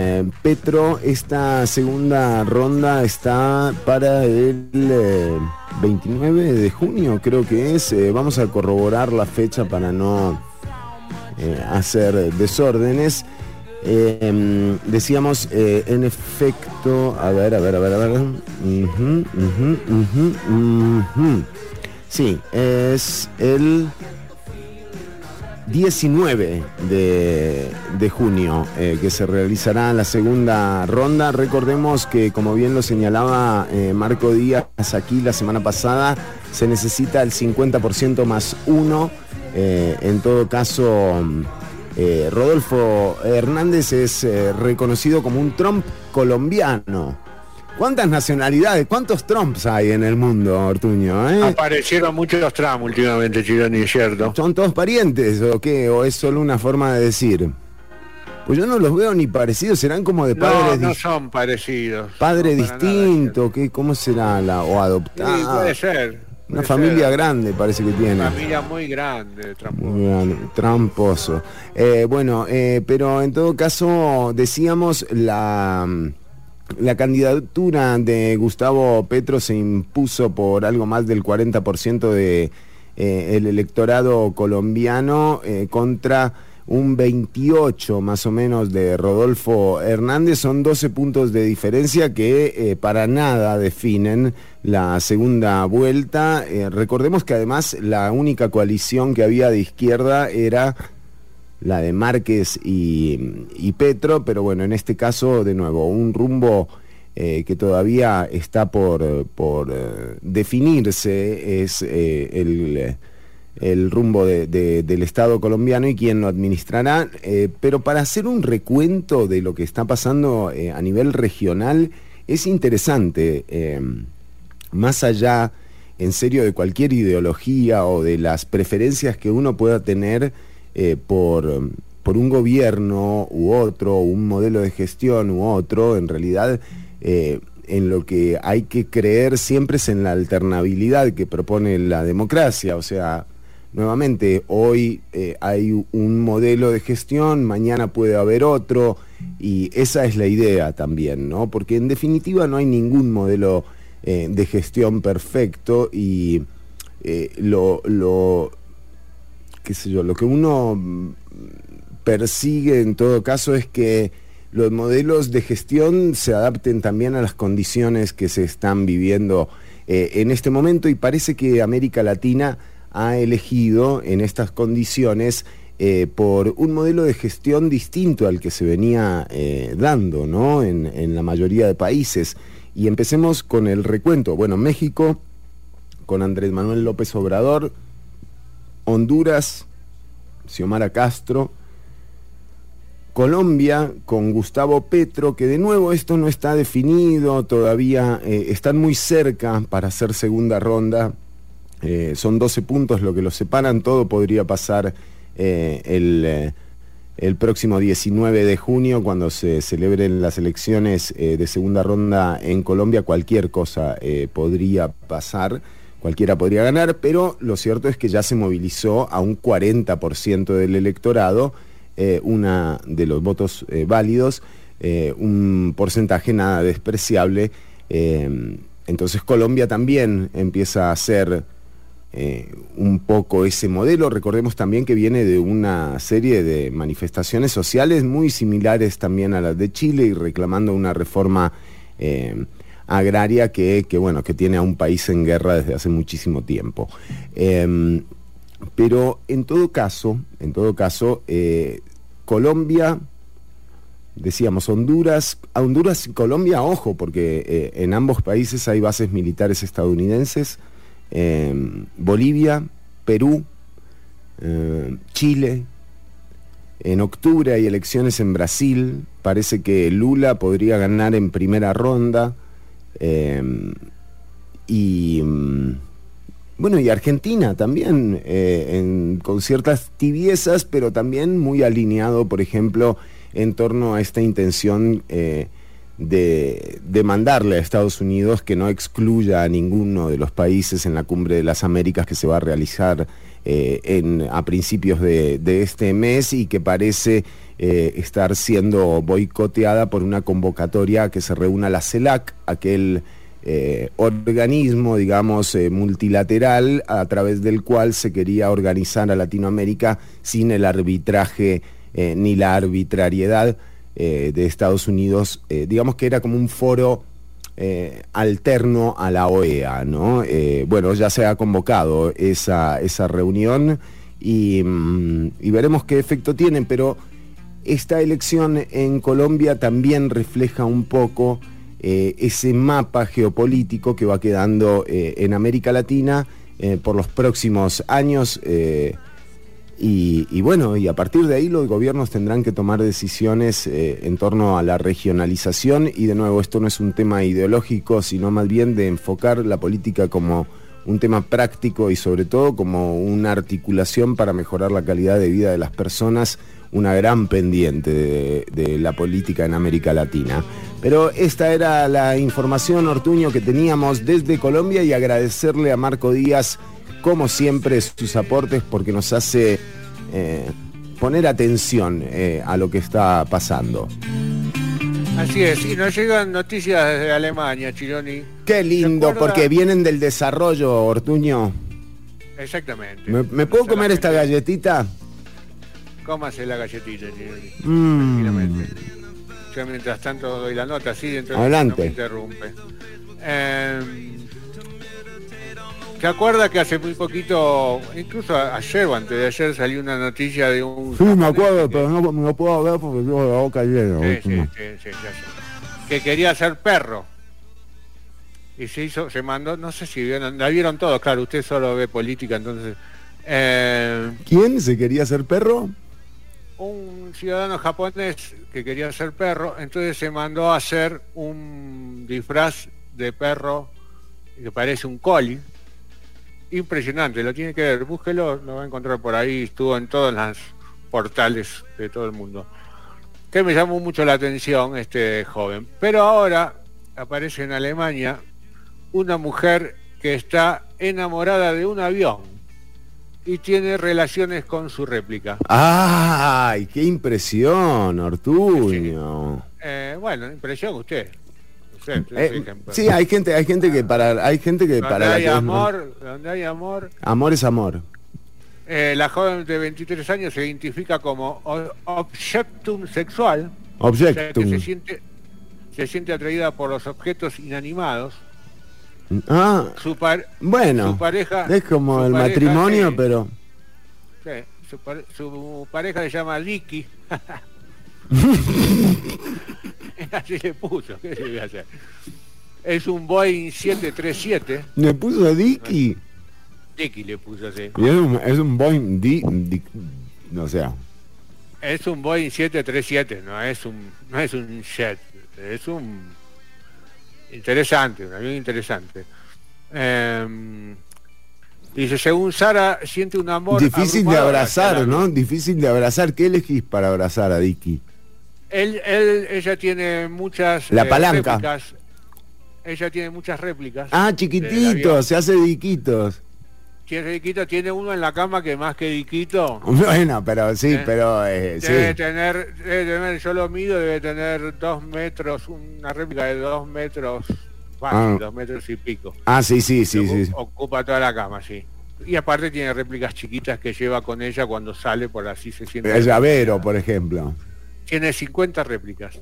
Petro. Esta segunda ronda está para el eh, 29 de junio, creo que es. Vamos a corroborar la fecha para no hacer desórdenes. Em, decíamos, eh, en efecto, a ver, a ver, a ver, a ver. Sí, es el 19 de, de junio eh, que se realizará la segunda ronda. Recordemos que, como bien lo señalaba eh, Marco Díaz aquí la semana pasada, se necesita el 50% más uno en todo caso, eh, Rodolfo Hernández es eh, reconocido como un Trump colombiano. ¿Cuántas nacionalidades, cuántos Trumps hay en el mundo, Ortuño? eh? Aparecieron muchos Trump últimamente, Chironi, ¿cierto? ¿Son todos parientes o qué? ¿O es solo una forma de decir? Pues yo no los veo ni parecidos, serán como de No, padres no dis- son parecidos. padre No, distinto, ¿qué, ¿cómo será la o Sí, adoptada? puede ser. Una familia ser. grande parece que tiene. Familia muy grande, Trump. Muy grande, tramposo. Eh, bueno, eh, pero en todo caso decíamos la la candidatura de Gustavo Petro se impuso por algo más del 40% de eh, el electorado colombiano contra un 28 más o menos de Rodolfo Hernández. Son 12 puntos de diferencia que eh, para nada definen la segunda vuelta. Eh, recordemos que además la única coalición que había de izquierda era la de Márquez y, Petro, pero bueno, en este caso, de nuevo, un rumbo eh, que todavía está por, por definirse, es el, el rumbo de- de- del Estado colombiano y quién lo administrará. Eh, pero para hacer un recuento de lo que está pasando eh, a nivel regional, es interesante, eh, más allá, en serio, de cualquier ideología o de las preferencias que uno pueda tener por, por un gobierno u otro, un modelo de gestión u otro, en realidad en lo que hay que creer siempre es en la alternabilidad que propone la democracia, o sea, nuevamente, hoy eh, hay un modelo de gestión, mañana puede haber otro, y esa es la idea también, ¿no? Porque en definitiva no hay ningún modelo eh, de gestión perfecto y eh, lo, lo, que uno mm, persigue en todo caso es que los modelos de gestión se adapten también a las condiciones que se están viviendo en este momento y parece que América Latina ha elegido en estas condiciones eh, por un modelo de gestión distinto al que se venía eh, dando ¿no? en, en la mayoría de países. Y empecemos con el recuento. Bueno, México con Andrés Manuel López Obrador, Honduras, Xiomara Castro, Colombia con Gustavo Petro, que de nuevo esto no está definido, todavía eh, están muy cerca para hacer segunda ronda. Eh, son 12 puntos lo que los separan, todo podría pasar eh, el, eh, el próximo 19 de junio cuando se celebren las elecciones de segunda ronda en Colombia, cualquier cosa podría pasar. Cualquiera podría ganar, pero lo cierto es que ya se movilizó a un 40% del electorado, una de los votos válidos, un porcentaje nada despreciable. entonces Colombia también empieza a hacer eh, un poco ese modelo. Recordemos también que viene de una serie de manifestaciones sociales muy similares también a las de Chile y reclamando una reforma eh, agraria que, que, bueno, que tiene a un país en guerra desde hace muchísimo tiempo. Eh, pero en todo caso, en todo caso, eh, Colombia, decíamos Honduras, a Honduras y Colombia, ojo, porque en ambos países hay bases militares estadounidenses, eh, Bolivia, Perú, eh, Chile. En octubre hay elecciones en Brasil, parece que Lula podría ganar en primera ronda. eh, y bueno, y Argentina también, eh, con ciertas tibiezas, pero también muy alineado, por ejemplo, en torno a esta intención eh, de, de mandarle a Estados Unidos que no excluya a ninguno de los países en la cumbre de las Américas que se va a realizar eh, en, a principios de, de este mes y que parece eh, estar siendo boicoteada por una convocatoria que se reúna la CELAC, aquel eh, organismo, digamos, multilateral a través del cual se quería organizar a Latinoamérica sin el arbitraje ni la arbitrariedad eh, de Estados Unidos. Eh, digamos que era como un foro eh, alterno a la OEA, ¿no? Bueno, ya se ha convocado esa, esa reunión y, mm, y veremos qué efecto tiene, pero esta elección en Colombia también refleja un poco ese mapa geopolítico que va quedando en América Latina por los próximos años. Y, bueno, y a partir de ahí los gobiernos tendrán que tomar decisiones eh, en torno a la regionalización y de nuevo esto no es un tema ideológico, sino más bien de enfocar la política como un tema práctico y sobre todo como una articulación para mejorar la calidad de vida de las personas, una gran pendiente de la política en América Latina. Pero esta era la información, Ortuño, que teníamos desde Colombia y agradecerle a Marco Díaz, como siempre, sus aportes porque nos hace eh, poner atención eh, a lo que está pasando. Así es, y nos llegan noticias desde Alemania, Chironi. Qué lindo, porque vienen del desarrollo, Ortuño. Exactamente. ¿Me, me puedo comer esta galletita? Cómase la galletita, Chironi. Mm. Tranquilamente. Yo mientras tanto doy la nota, así dentro Adelante. no me interrumpe. Eh, ¿Se acuerda que hace muy poquito, incluso ayer o antes de ayer salió una noticia de un... Sí, me acuerdo, pero no, no puedo hablar porque tengo la boca llena. Sí, sí, sí, sí. Que quería ser perro. Y se hizo, se mandó, no sé si vieron, la vieron todos, claro, usted solo ve política, entonces. eh, ¿Quién se quería hacer perro? un ciudadano japonés que quería ser perro, entonces se mandó a hacer un disfraz de perro que parece un coli. Impresionante, lo tiene que ver, búsquelo, lo va a encontrar por ahí, estuvo en todos los portales de todo el mundo. Que me llamó mucho la atención este joven. Pero ahora aparece en Alemania una mujer que está enamorada de un avión y tiene relaciones con su réplica. ¡Ay, qué impresión, Ortuño! Eh, bueno, impresión usted. Eh, sí, hay gente, hay gente que para, hay gente que donde para la hay que es- amor, donde hay amor. amor es amor. Eh, la joven de 23 años se identifica como objectum sexual. o sea, que Objectum. se siente, se siente atraída por los objetos inanimados. Ah, Su, par- bueno, su pareja es como el pareja, matrimonio, eh, pero sí, su, su pareja se llama Vicky. Así le puso, ¿qué se le iba a hacer? Es un Boeing 737. le puso Dicky. Dicky le puso así. Y es un, es un Boeing Di, Di- no sé. Es un Boeing 737, no es un, no es un jet, es un interesante, un avión interesante. Em, dice, según Sara, siente un amor. Difícil de abrazar, ¿no? Difícil de abrazar. ¿Qué elegís para abrazar a Dicky? Él, él- ella tiene muchas La eh, palanca. réplicas. Ella tiene muchas réplicas. Ah, chiquititos, se hace Diquitos. Tiene Diquito, tiene uno en la cama que más que Diquito. Bueno, pero sí, Eh, pero eh, Debe sí. tener, debe tener, yo lo mido, debe tener dos metros, una réplica de dos metros, fácil, Ah. dos metros y pico. Ah, sí, sí, sí, Ocu- sí. Ocupa toda la cama, sí. Y aparte tiene réplicas chiquitas que lleva con ella cuando sale, por así se siente. El llavero, por ejemplo. Tiene 50 réplicas.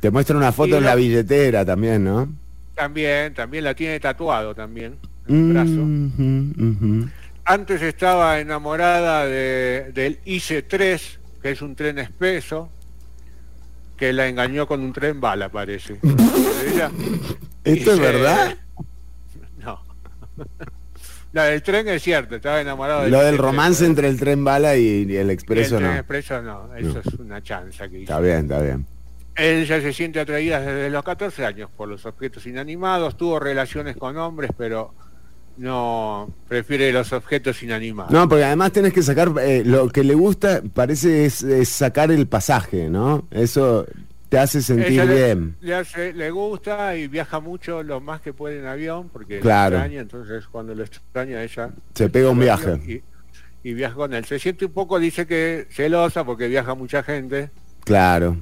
Te muestra una foto Y en la- la billetera también, ¿no? También, también la tiene tatuado también, en el brazo. Antes estaba enamorada de, del IC-3, que es un tren espeso, que la engañó con un tren bala, parece. ¿Esto es verdad? No. La del tren es cierto, estaba enamorado del Lo del IC3, romance entre el tren bala y, y el el expreso tren no. expreso no, eso es una chanza que hizo. Está bien, está bien. Ella se siente atraída desde los 14 años por los objetos inanimados, tuvo relaciones con hombres, pero no prefiere los objetos inanimados. No, porque además tenés que sacar, eh, lo que le gusta parece es, es sacar el pasaje, ¿no? Eso te hace sentir le- bien. Le, hace- le gusta y viaja mucho lo más que puede en avión porque Claro. lo extraña, entonces cuando lo extraña ella Se pega un viaje. Y, y viaja con él. Se siente un poco, dice que celosa porque viaja mucha gente Claro.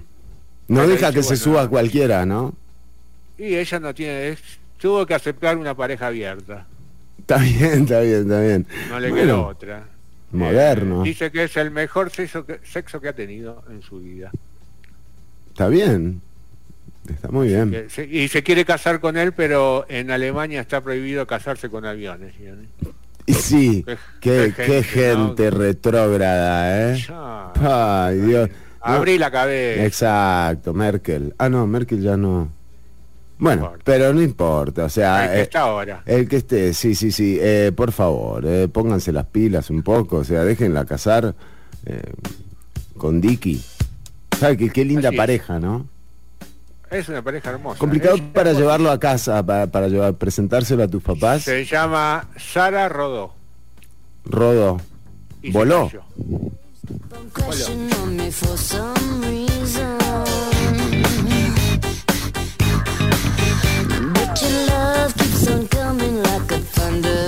No Pero deja dice, que se suba cualquiera, ¿no? y ella no tiene, es- tuvo que aceptar una pareja abierta, Está bien, está bien, está bien. no le Bueno, quedó otra. Moderno. Eh, dice que es el mejor sexo que, sexo que ha tenido en su vida. Está bien. Está muy bien. Se- y se quiere casar con él, pero en Alemania está prohibido casarse con aviones. ¿sí? Sí, Qué- qué, qué qué gente, retrógrada, ¿eh? Ya. Ay, Dios. No, Abrí la cabeza. Exacto, Merkel. Ah, no, Merkel ya no. Bueno, pero no importa, o sea... El que eh, está ahora. El que esté, sí, sí, sí. Eh, por favor, eh, pónganse las pilas un poco, o sea, déjenla casar eh, con Dicky. ¿Sabe qué, qué linda Así es. pareja, no? Es una pareja hermosa. Complicado Es para hermosa. llevarlo a casa, para, para llevar, presentárselo a tus papás. Se llama Sara Rodó. Rodo. Y ¿Voló? your love keeps on coming like a.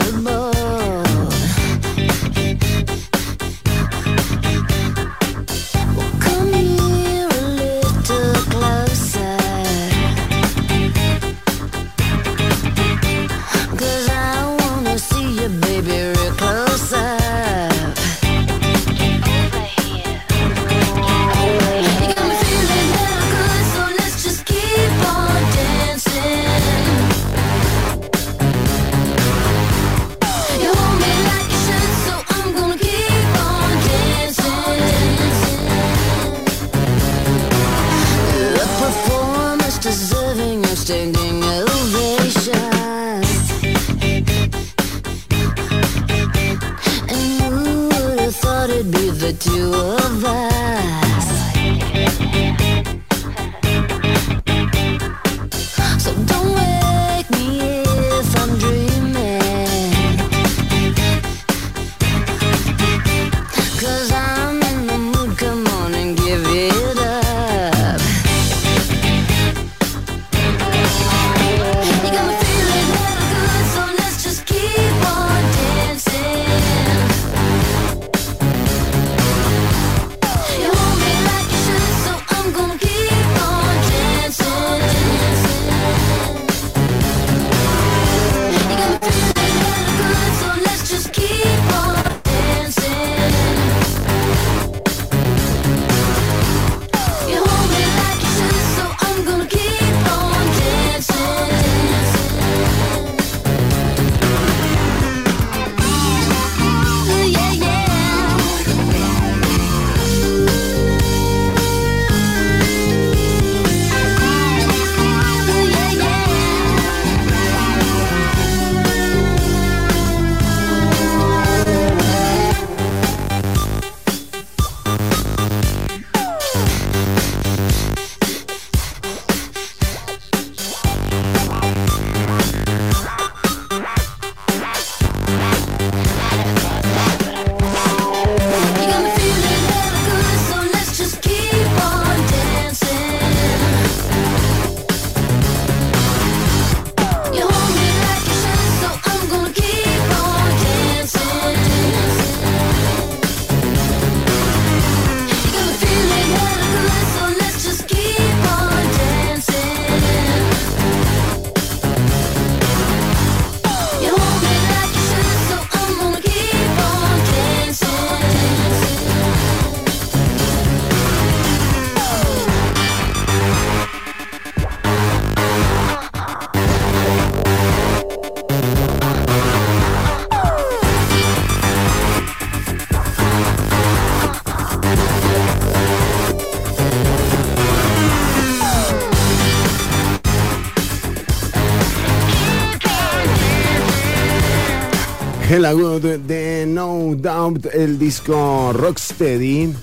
Good de No Doubt, el disco Rocksteady.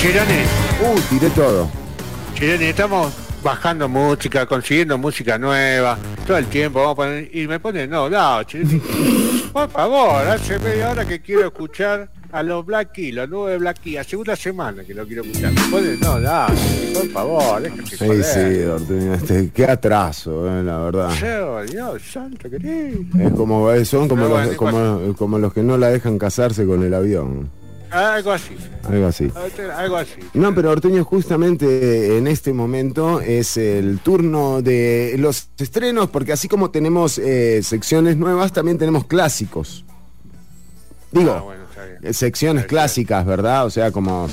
Chirone, Uh, tiré todo. Chirone, estamos bajando música, consiguiendo música nueva, todo el tiempo, vamos a poner, y me ponen, no, Chirone, por favor, hace media hora que quiero escuchar a los Black los nuevos Black Keys, hace una semana que lo quiero escuchar. Ponen, no, no, por favor, déjate Sí, joder. sí, Ortuño, este, qué atraso, eh, la verdad. Yo, Dios santo, querido. Es como, eh, son como Pero los, bueno, como, como los que no la dejan casarse con el avión. Algo así, Algo así. algo así. No, pero Ortuño, justamente en este momento es el turno de los estrenos, porque así como tenemos eh, secciones nuevas, también tenemos clásicos. Digo, Ah, bueno, secciones clásicas, ¿verdad? O sea, como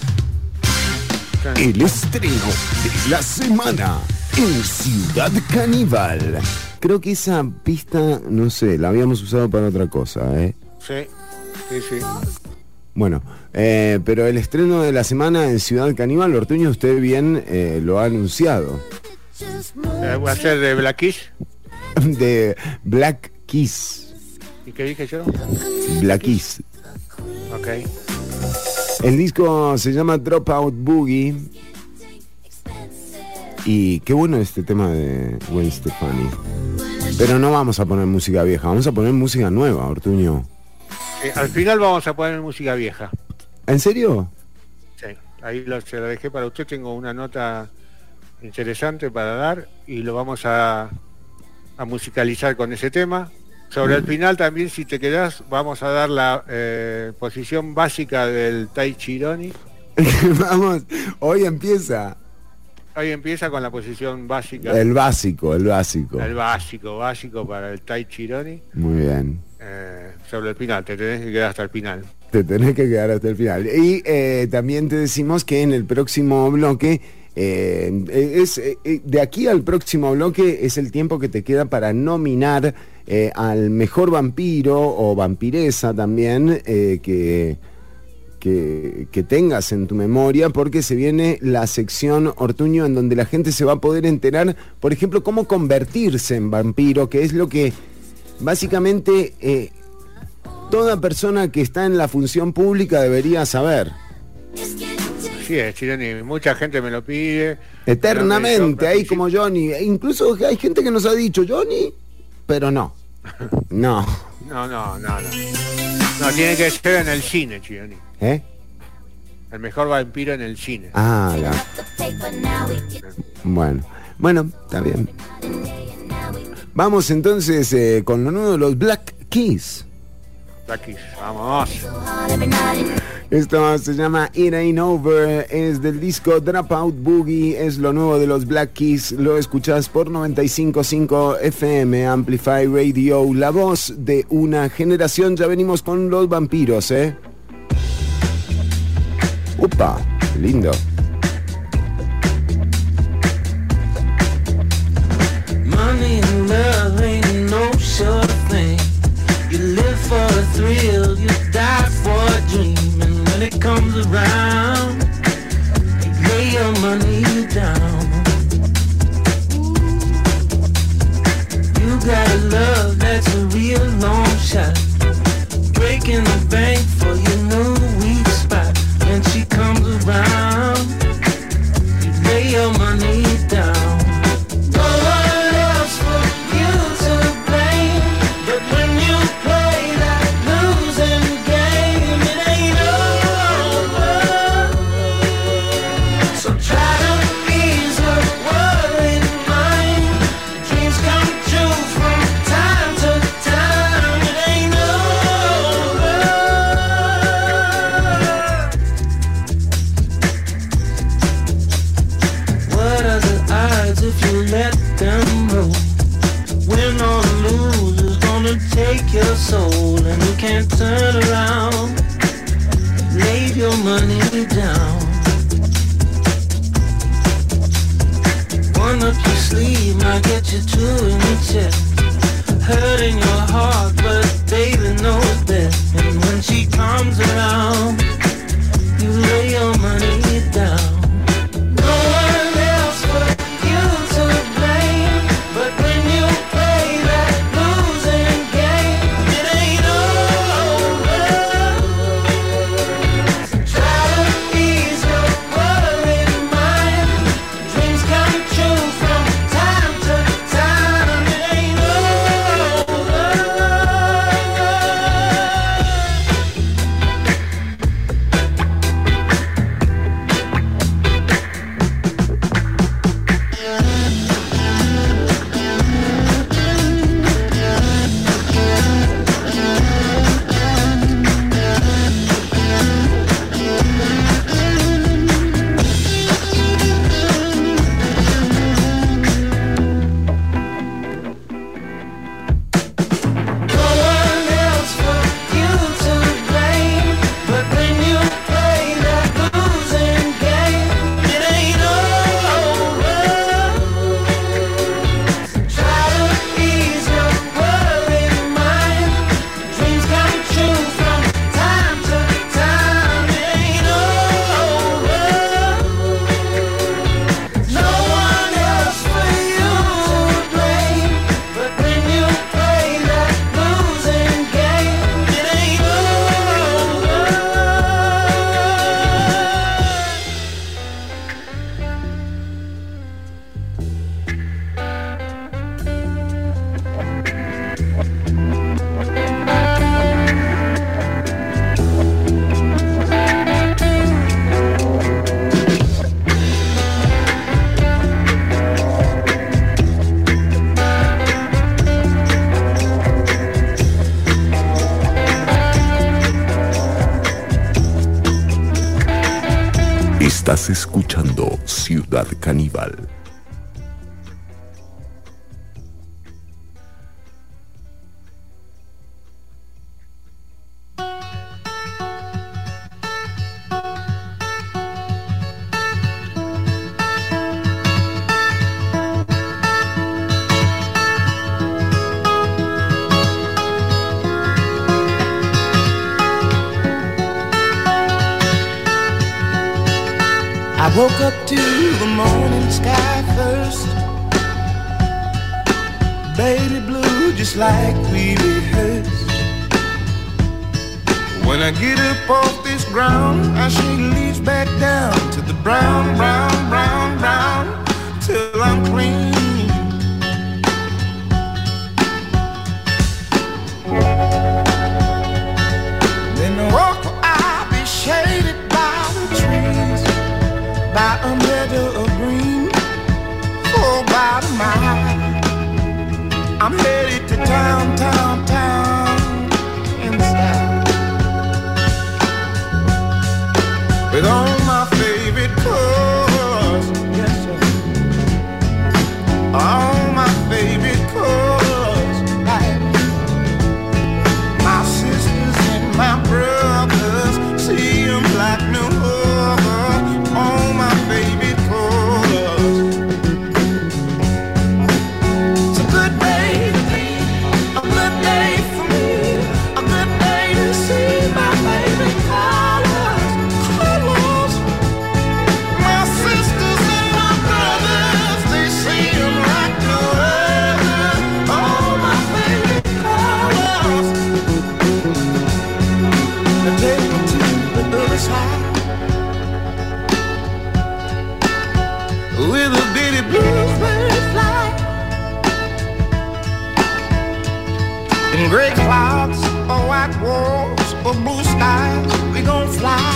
el estreno de la semana en Ciudad Caníbal. Creo que esa pista, no sé, la habíamos usado para otra cosa, ¿eh? Sí, sí, sí. Bueno, eh, pero el estreno de la semana en Ciudad Caníbal, Ortuño, usted bien eh, lo ha anunciado. Eh, ¿Va a ser de Black Kiss? de Black Kiss. ¿Y qué dije yo? Black Kiss. Ok. El disco se llama Dropout Boogie. Y qué bueno este tema de Gwen Stefani. Pero no vamos a poner música vieja, vamos a poner música nueva, Ortuño. Eh, al final vamos a poner música vieja. ¿En serio? Sí, ahí lo, se lo dejé para usted. Tengo una nota interesante para dar y lo vamos a, a musicalizar con ese tema. Sobre el final también, si te quedás, vamos a dar la eh, posición básica del Tai Chironi. vamos, hoy empieza. Hoy empieza con la posición básica. El básico, el básico. El básico, básico para el Tai Chironi. Muy bien. Eh, sobre el final, te tenés que quedar hasta el final. Te tenés que quedar hasta el final. Y eh, también te decimos que en el próximo bloque, eh, es, eh, de aquí al próximo bloque es el tiempo que te queda para nominar eh, al mejor vampiro o vampiresa también eh, que, que, que tengas en tu memoria, porque se viene la sección Ortuño en donde la gente se va a poder enterar, por ejemplo, cómo convertirse en vampiro, que es lo que básicamente eh, toda persona que está en la función pública debería saber. Sí, es Chironi. Mucha gente me lo pide. Eternamente, ahí como Johnny. E incluso hay gente que nos ha dicho Johnny, pero no. No. No, no, no, no. No, tiene que ser en el cine, Chironi. ¿Eh? El mejor vampiro en el cine. Ah, ya. Bueno. Bueno, está bien. Vamos entonces eh, con lo nuevo de los Black Keys. Aquí, vamos. Esto se llama It Ain't Over, es del disco Dropout Boogie, es lo nuevo de los Black Keys, lo escuchás por 95.5 FM, Amplify Radio, la voz de una generación, ya venimos con los vampiros, ¿eh? Upa, lindo. For a thrill, you die for a dream. And when it comes around, you lay your money down. You got a love that's a real long shot. Breaking the bank for your new can't turn around. Lay your money down. One up your sleeve might get you two in the chest. Hurt in your heart, but baby knows best. And when she comes around, Caníbal. With a bitty bluebird fly In gray clouds or white walls or blue skies We gon' fly,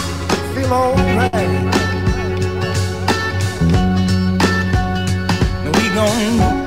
feel alright. We gon'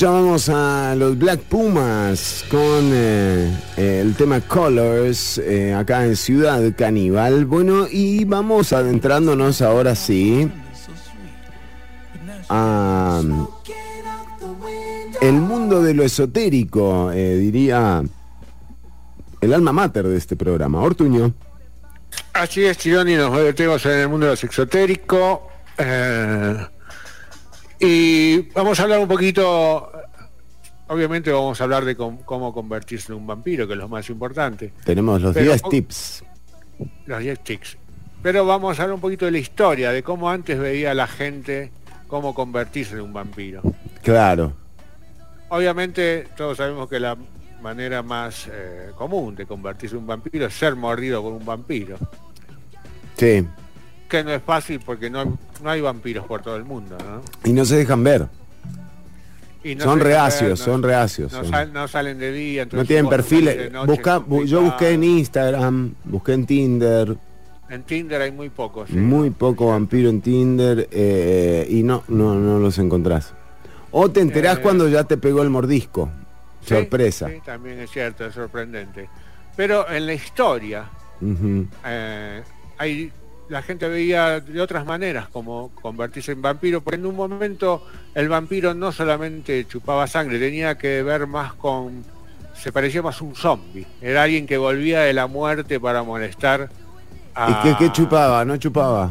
Escuchábamos a los Black Pumas con eh, el tema Colors eh, acá en Ciudad Caníbal. Bueno, y vamos adentrándonos ahora sí a mm, el mundo de lo esotérico, eh, diría el alma mater de este programa. Ortuño. Así es, Chironi, nos metemos en el mundo de lo exotérico. eh, y vamos a hablar un poquito, obviamente vamos a hablar de com- cómo convertirse en un vampiro, que es lo más importante. Tenemos los Pero- 10 tips. Los 10 tics. Pero vamos a hablar un poquito de la historia, de cómo antes veía la gente cómo convertirse en un vampiro. Claro. Obviamente todos sabemos que la manera más eh, común de convertirse en un vampiro es ser mordido por un vampiro. Sí. que no es fácil porque no, no hay vampiros por todo el mundo, ¿no? Y no se dejan ver. Y no son reacios, no- son reacios. No, son- sal- no salen de día. No tienen vos perfiles. noche, Busca, yo busqué en. Instagram, busqué en Tinder. En Tinder hay muy pocos. sí. Muy poco vampiro en Tinder eh, y no, no, no los encontrás. O te enterás Eh, cuando ya te pegó el mordisco. Sí, Sorpresa. Sí, también es cierto, es sorprendente. Pero en la historia, eh, hay, la gente veía de otras maneras como convertirse en vampiro, porque en un momento el vampiro no solamente chupaba sangre, tenía que ver más con, se parecía más a un zombie, era alguien que volvía de la muerte para molestar a... ¿Y qué, qué chupaba? ¿No chupaba?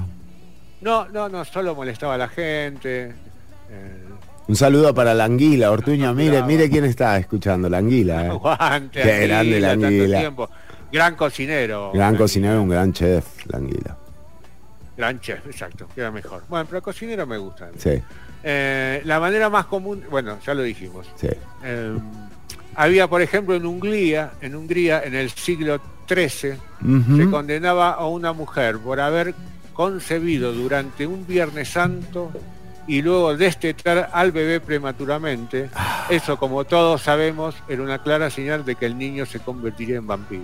No, no, no, solo molestaba a la gente. eh, Un saludo para la anguila, Ortuño. Mire, mire quién está escuchando, la anguila. eh. Aguante, Qué grande la anguila. Gran cocinero. Gran cocinero, un gran chef, la anguila. Gran chef, exacto, queda mejor. Bueno, pero cocinero me gusta. Sí, Eh, la manera más común, bueno, ya lo dijimos. sí. Eh, había, por ejemplo, en Hungría, en Hungría, en el siglo XIII, Ujú. se condenaba a una mujer por haber concebido durante un Viernes Santo y luego destetar al bebé prematuramente. Ah. Eso, como todos sabemos, era una clara señal de que el niño se convertiría en vampiro.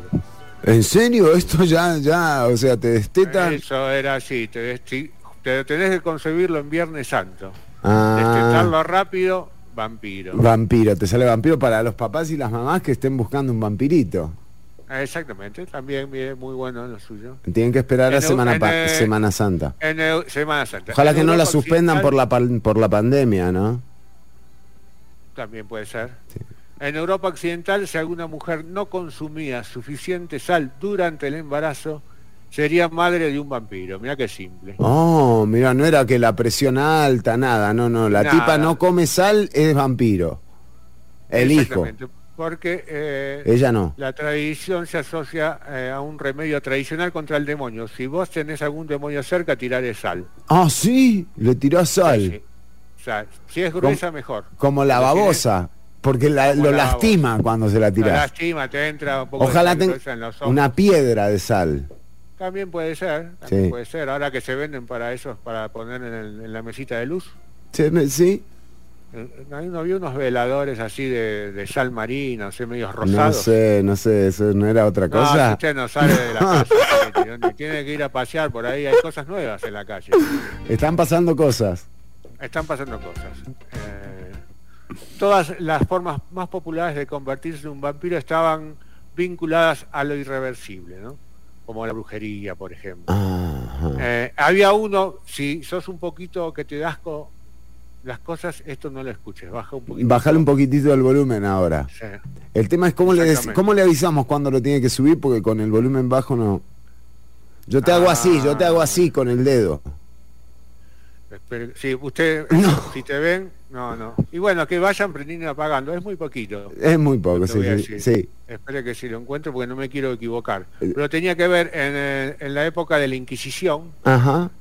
¿En serio? Esto ya, ya, o sea, te destetan. Eso era así, te, desti- te tenés que concebirlo en Viernes Santo. Ah, Destetarlo rápido, vampiro. vampiro, te sale vampiro para los papás y las mamás que estén buscando un vampirito. Ah, Exactamente, también bien, muy bueno lo suyo. Tienen que esperar a En Semana, eh, Semana Santa. En Eu- Semana Santa. Ojalá En que no la suspendan por la, por la pandemia, ¿no? También puede ser. En Europa Occidental, si alguna mujer no consumía suficiente sal durante el embarazo, sería madre de un vampiro. Mira qué simple. Oh, mira, no era que la presión alta, nada, no, no. La Nada. tipa no come sal, es vampiro. El hijo. Exactamente, Porque eh, Ella no. la tradición se asocia eh, a un remedio tradicional contra el demonio. Si vos tenés algún demonio cerca, tiraré sal. Ah, sí, le tiró sal. Sí. O sea, si es gruesa, mejor. Como la babosa. Porque la- lo la lastima cuando se la tira. lastima, te entra un poco de Ojalá sal tenga gruesa en los ojos. una piedra de sal. También puede ser, también Sí. puede ser. Ahora que se venden para eso, para poner en, el- en la mesita de luz. Sí, Sí, Eh, Ahí no había unos veladores así de, de sal marina, así medios no rosados. sé, no sé, eso no era otra No, cosa. usted no sale de la casa, tiene- tiene que ir a pasear por ahí, hay cosas nuevas en la calle. Están pasando cosas. Están pasando cosas. Eh, todas las formas más populares de convertirse en un vampiro estaban vinculadas a lo irreversible, ¿no? Como la brujería, por ejemplo. Eh, había uno, si sos un poquito que te das co- las cosas, esto no lo escuches, baja un poquito. Bajale un poquitito el volumen ahora. Sí. El tema es cómo le, cómo le avisamos cuando lo tiene que subir, porque con el volumen bajo no. Yo te hago así, yo te hago así con el dedo. Si usted, si te ven, no, no. Y bueno, que vayan prendiendo y apagando, es muy poquito. Es muy poco, sí, sí, sí. Espere que si lo encuentro porque no me quiero equivocar. Pero tenía que ver en, eh, en la época de la Inquisición, Ajá,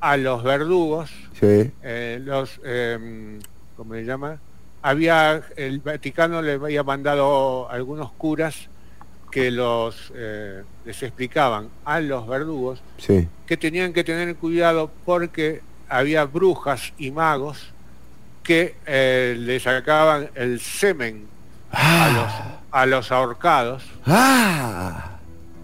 a los verdugos, sí. eh, los, eh, ¿cómo se llama? Había, el Vaticano le había mandado algunos curas que los eh, les explicaban a los verdugos Sí. que tenían que tener cuidado porque había brujas y magos que eh, le sacaban el semen a los, a los ahorcados ¡Ah!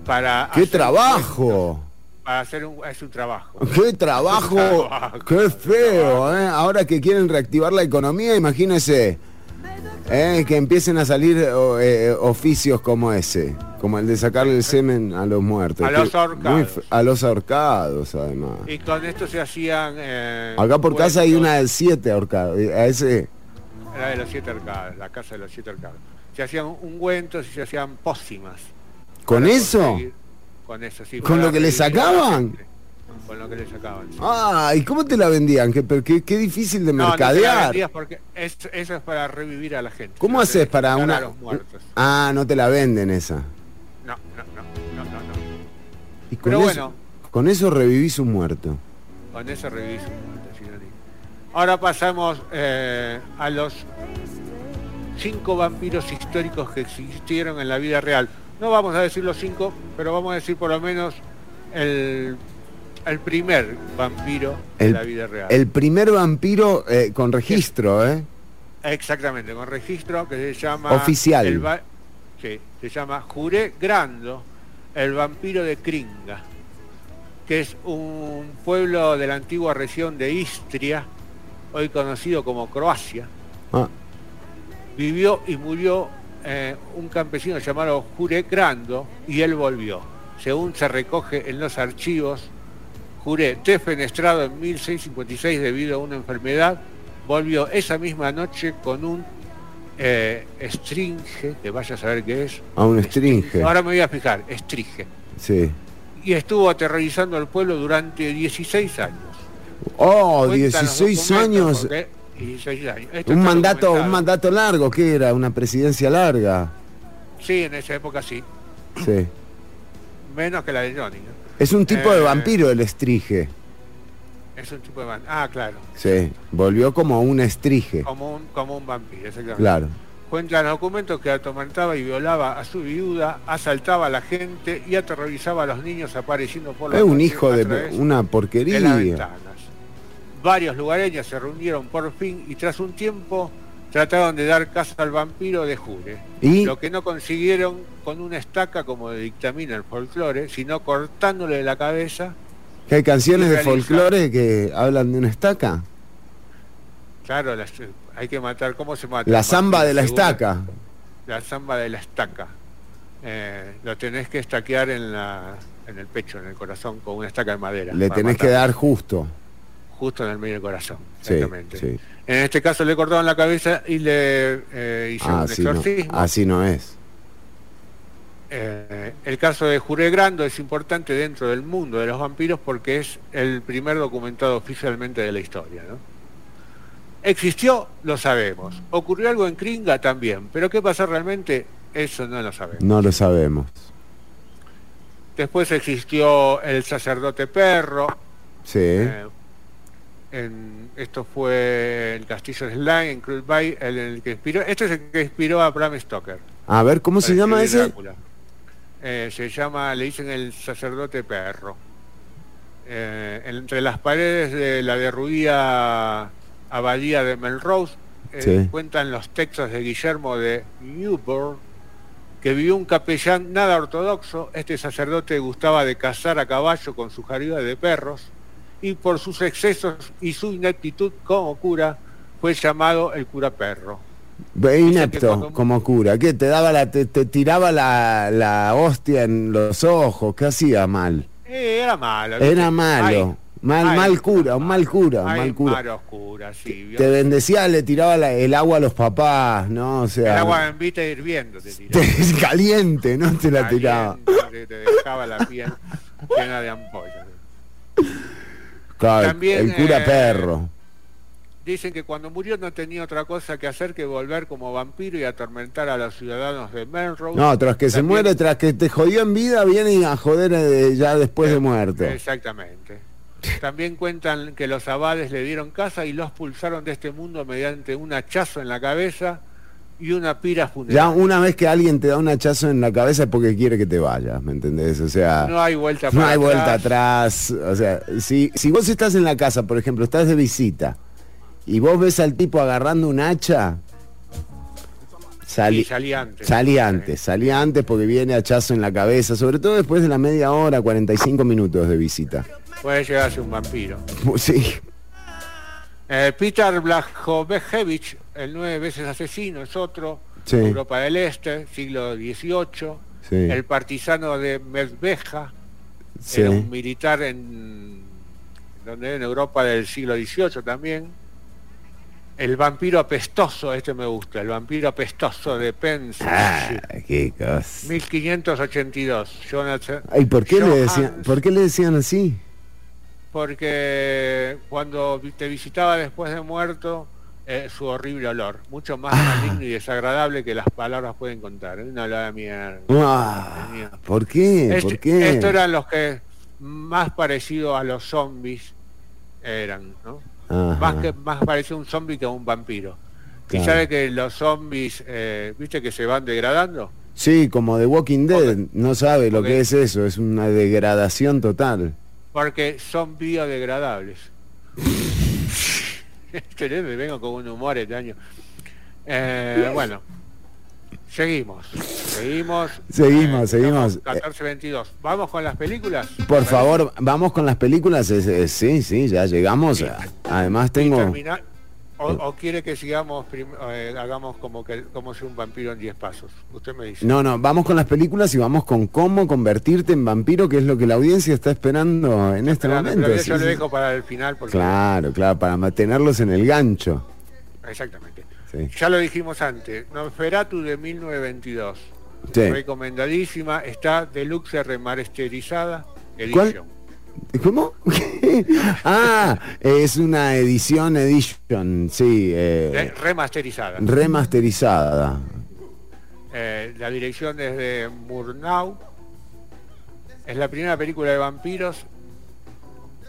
para ¡Qué trabajo! para hacer un es un trabajo ¡Qué trabajo! trabajo, ¡Qué feo! ¿eh? Ahora que quieren reactivar la economía, imagínense ¿eh? que empiecen a salir o- eh, oficios como ese, como el de sacarle el semen a los muertos. A los ahorcados. a los ahorcados, además. y con esto se hacían eh, Acá por casa hay una de siete ahorcados. A ese. era de los siete arcadas la casa de los siete arcadas se hacían ungüentos y se hacían pócimas ¿Con eso? con eso sí ¿Con lo que le la sacaban? Con lo que le sacaban. Ah, ¿y cómo te la vendían? Qué, qué, qué difícil de No, no mercadear. vendías porque es- eso es para revivir a la gente. ¿Cómo No haces para una... a los muertos. Ah, no te la venden esa. No, no, no, no, no, no. Y con Pero eso, bueno. Con eso revivís un muerto. Con eso revivís un muerto. Ahora pasamos eh, a los cinco vampiros históricos que existieron en la vida real. No vamos a decir los cinco, pero vamos a decir por lo menos el, el primer vampiro El, de la vida real. el primer vampiro eh, con registro, ¿eh? Exactamente, con registro que se llama... Oficial. el va- sí, se llama Juré Grando, el vampiro de Kringa, que es un pueblo de la antigua región de Istria, hoy conocido como Croacia. Ah, Vivió y murió eh, un campesino llamado Juré Grando y él volvió. Según se recoge en los archivos, Juré, defenestrado en 1656 debido a una enfermedad, volvió esa misma noche con un eh, estringe, que vaya a saber qué es. a un estringe. Ahora me voy a fijar, estringe. Sí. Y estuvo aterrorizando al pueblo durante 16 años. Oh, Cuentan los 16 documentos, años. porque- 16 años. Esto Un mandato, un mandato largo, ¿qué era? Una presidencia larga. Sí, en esa época sí. Sí. Menos que la de Johnny. ¿no? Es un tipo de Eh, vampiro el estrige. Es un tipo de van- Ah, claro. Sí. Volvió como un estrige. Como un, como un vampiro, exactamente. Claro. Cuentan los documentos que atormentaba y violaba a su viuda, asaltaba a la gente y aterrorizaba a los niños apareciendo por la Es un hijo de una de las porquería. ventanas. Varios lugareños se reunieron por fin y tras un tiempo trataron de dar caza al vampiro de Jure. ¿Y? Lo que no consiguieron con una estaca como dictamina el folclore, sino cortándole la cabeza. ¿Que hay canciones de folclore que hablan de una estaca? Claro, las- hay que matar. ¿Cómo se mata? La zamba de la estaca. La zamba de la estaca. Eh, lo tenés que estaquear en, la, en el pecho, en el corazón, con una estaca de madera. Le tenés que dar justo. Justo en el medio del corazón. Sí, Exactamente. sí. En este caso le cortaron la cabeza y le eh, hicieron Ah, un no, exorcismo. así no es. Eh, el caso de Juré Grando es importante dentro del mundo de los vampiros porque es el primer documentado oficialmente de la historia. ¿no? ¿Existió? Lo sabemos. ¿Ocurrió algo en Kringa? También. ¿Pero qué pasó realmente? Eso no lo sabemos. No lo sabemos. Después existió el sacerdote perro. Sí. eh, en- esto fue el castillo de Slime en Cruz Bay, el, el que inspiró. Este es el que inspiró a Bram Stoker. A ver, ¿cómo se llama ese? Eh, se llama, le dicen el sacerdote perro. Eh, entre las paredes de la derruida abadía de Melrose eh, Sí. cuentan los textos de Guillermo de Newburgh, que vivió un capellán nada ortodoxo. Este sacerdote gustaba de cazar a caballo con su jariba de perros y por sus excesos y su ineptitud como cura fue llamado el cura perro. Que Inepto, como cura. ¿Qué? Te daba la, te, te tiraba la, la hostia en los ojos. ¿Qué hacía mal? Eh, era malo. Era malo. Mal, ay, mal cura, un mal cura, un Ay, mal cura. malos curas, sí. vio. Te bendecía, le tiraba la- el agua a los papás, ¿no? O sea, El agua en vita hirviendo te tiraba. te- caliente, ¿no? Te la tiraba. Caliente, Te dejaba la piel llena de ampollas. Claro, También, el cura eh, perro. Dicen que cuando murió no tenía otra cosa que hacer que volver como vampiro y atormentar a los ciudadanos de Melrose. No, tras que se muere, tras que te jodió en vida, viene a joder eh, ya después de muerto. Exactamente. También cuentan que los abades le dieron casa y los pulsaron de este mundo mediante un hachazo en la cabeza y una pira Ya funeraria. una vez que alguien te da un hachazo en la cabeza es porque quiere que te vayas, ¿me entendés? O sea, No hay vuelta no hay vuelta atrás. atrás. O sea, si, si vos estás en la casa, por ejemplo, estás de visita y vos ves al tipo agarrando un hacha, salí, salí antes. salí antes, salí antes porque viene hachazo en la cabeza, sobre todo después de la media hora, 45 minutos de visita. Puede llegarse un vampiro. Sí, Eh, Peter Blachowicz, el nueve veces asesino, es otro. Sí. Europa del Este, siglo XVIII. Sí. El partisano de Medveja, sí. era un militar en, donde en Europa del siglo XVIII también. El vampiro apestoso, este me gusta, el vampiro apestoso de Pence, Ah, qué cosa. 1582. Jonathan, Ay, ¿por qué, le decían, ¿por qué le decían así? Porque cuando te visitaba después de muerto, eh, su horrible olor, mucho más Ah. maligno y desagradable que las palabras pueden contar. Una olor mierda. Ah, Tenía- ¿Por qué? Este- ¿Por qué? Estos eran los que más parecidos a los zombies eran, ¿no? Ajá. Más que más parecía un zombie que un vampiro. Y Claro. sabe que los zombies, eh, viste que se van degradando. Sí, como The Walking Dead, no sabe lo que es eso, es una degradación total. porque son biodegradables. Me vengo con un humor este año. Eh, bueno, seguimos, seguimos. Seguimos, Eh, seguimos. estamos 14-22. ¿Vamos con las películas? Por favor, vamos con las películas. Sí, sí, ya llegamos. Además tengo... o, o quiere que sigamos, eh, hagamos como que como ser un vampiro en 10 pasos? Usted me dice. No, no, vamos con las películas y vamos con cómo convertirte en vampiro, que es lo que la audiencia está esperando en este momento. pero yo sí, lo sí. dejo para el final porque Claro, claro, para mantenerlos en el gancho. exactamente. Sí. Ya lo dijimos antes, Nosferatu de 1922. Sí. Recomendadísima, está deluxe remasterizada ¿Cuál? ¿Cómo? ah, es una edición, edition, sí, Eh, eh, remasterizada. remasterizada. Eh, la dirección es de Murnau. Es la primera película de vampiros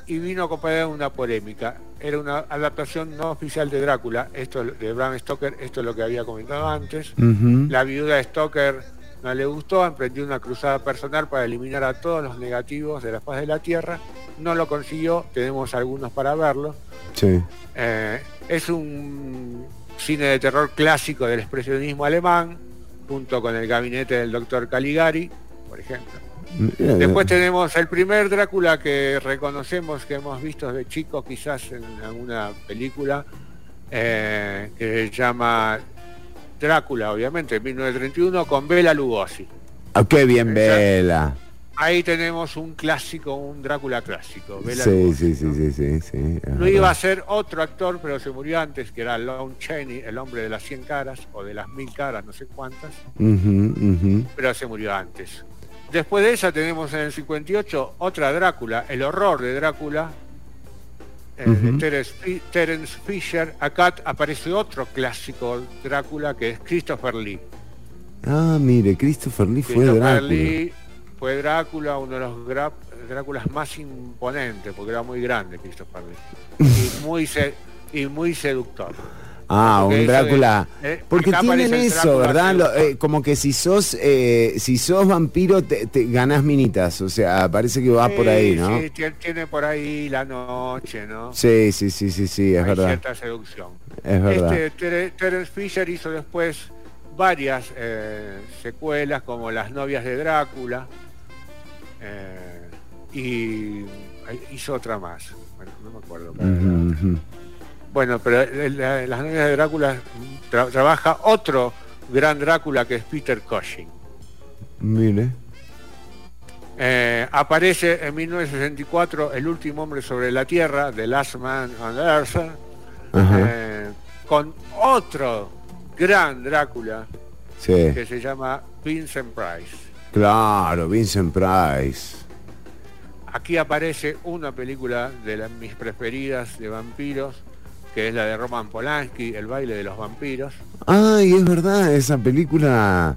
y vino acompañada de una polémica. Era una adaptación no oficial de Drácula, esto de Bram Stoker, esto es lo que había comentado antes. La viuda de Stoker no le gustó, emprendió una cruzada personal para eliminar a todos los negativos de la faz de la Tierra. No lo consiguió, tenemos algunos para verlo. Sí. Eh, es un cine de terror clásico del expresionismo alemán, junto con el gabinete del doctor Caligari, por ejemplo. Mira, Después tenemos el primer Drácula que reconocemos que hemos visto de chico, quizás en alguna película, eh, que se llama Drácula, obviamente, en 1931, con Bela Lugosi. Ah, qué bien, Vela. Ahí tenemos un clásico, un Drácula clásico. Bela Sí, Lugosi. sí, sí, sí, sí, sí. es Lo iba a ser otro actor, pero se murió antes, que era Lon Chaney, el hombre de las 100 caras, o de las 1000 caras, no sé cuántas, pero se murió antes. Después de esa tenemos en el 58 otra Drácula, el horror de Drácula, eh, de. Terence, Fi- Terence Fisher. Acá aparece otro clásico Drácula que es Christopher Lee. Ah, mire, Christopher Lee fue Christopher Drácula. Lee fue Drácula, uno de los gra- Dráculas más imponentes, porque era muy grande Christopher Lee. y, muy se- y muy seductor. Ah, un Drácula. de- eh, Porque tienen eso, ¿verdad? Lo- eh, como que si sos eh, si sos vampiro te, te ganás minitas, o sea, parece que va por ahí, ¿no? Sí, tiene, por ahí la noche, ¿no? Sí, sí, sí, sí, sí, es Hay verdad. cierta seducción. Es verdad. Este, Tere- Terence Fisher hizo después varias secuelas como Las novias de Drácula y hizo otra más. Bueno, no me acuerdo. Bueno, pero la- Las novias de Drácula tra- trabaja otro gran Drácula que es Peter Cushing. Mire. Eh, aparece en 1964 El último hombre sobre la Tierra, The Last Man on Earth, eh, con otro gran Drácula Sí. que se llama Vincent Price. Claro, Vincent Price. Aquí aparece una película de las, mis preferidas de vampiros, que es la de Roman Polanski, El baile de los vampiros, Ay, es verdad, esa película.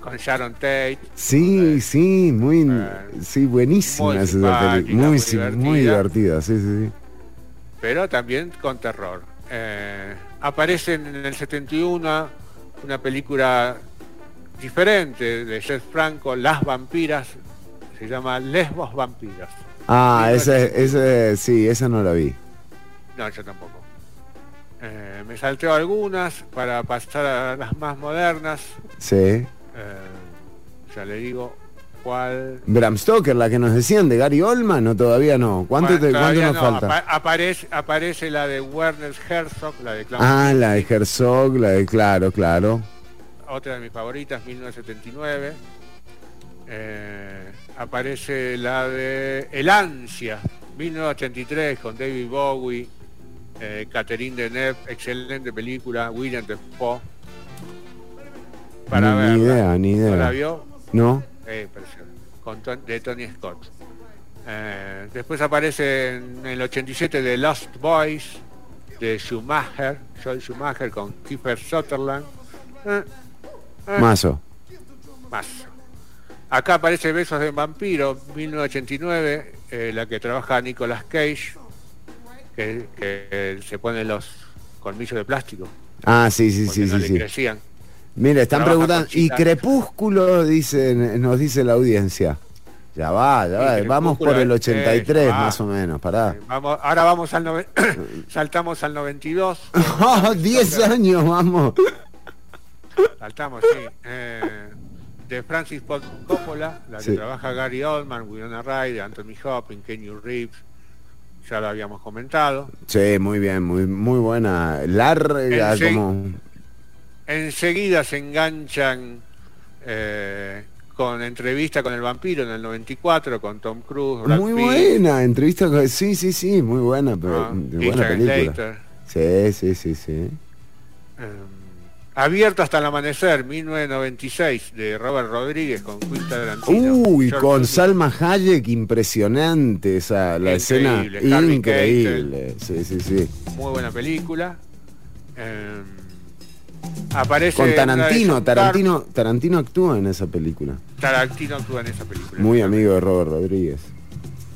con Sharon Tate. Sí, sí, muy Eh, sí, buenísima muy es esa película. Muy, muy divertida. muy divertida, sí, sí, sí. pero también con terror. Eh, aparece en el 71 una película diferente de Jeff Franco, Las vampiras, se llama Lesbos vampiras. Ah, esa, esa, sí, esa no la vi. No, yo tampoco. Eh, me salteo algunas para pasar a las más modernas. Sí. Eh, ya le digo cuál. Bram Stoker, la que nos decían de Gary Oldman, o todavía no. ¿Cuánto, Bueno, te- cuánto todavía nos no, falta? apa- aparece, aparece la de Werner Herzog, la de Clown Ah, la de Herzog, la de claro, claro. otra de mis favoritas, 1979. Eh, aparece la de El Ansia, 1983, con David Bowie, eh, Catherine Deneuve, excelente película, William Defoe. Para Ni verla. idea, ni idea. ¿No la vio? ¿No? Eh, preciosa, con Ton- de Tony Scott. Eh, después aparece en el 87 de Lost Boys, de Schumacher, Joel Schumacher con Kiefer Sutherland. Eh, Mazo. más. Acá aparece Besos de Vampiro, 1989, eh, la que trabaja Nicolas Cage, que, que se pone los colmillos de plástico, Ah, sí, sí, sí, no sí, le sí. crecían. Mira, están Trabaja preguntando. Y. Crepúsculo, dicen, nos dice la audiencia. Ya va, ya va. Vamos por el 83 eh, ah. más o menos, pará. Vamos, ahora vamos al nove- saltamos al 92. ¡Oh, 10 años, vamos! Saltamos, sí. Eh, de Francis Ford Coppola, la que Sí. trabaja Gary Oldman, Winona Ryder, Anthony Hopkins, Kenny Reeves, ya lo habíamos comentado. Sí, muy bien, muy, muy buena. Larga, como... Enseguida se enganchan eh, con entrevista con el vampiro en el 94, con Tom Cruise, Brad Muy Pitt, buena, entrevista con... Sí, sí, sí, muy buena, pero ah, buena película. Sí, sí, sí, sí. Eh, Abierto hasta el amanecer, 1996, de Robert Rodríguez con Quinta Tarantino. Uy, George con. Salma Hayek, impresionante esa, la escena Increíble, increíble. Sí, sí, sí. Muy buena película. Eh, aparece Con Tarantino, Tarantino, Tarantino actúa en esa película. Tarantino actúa en esa película. Muy amigo de Robert Rodríguez.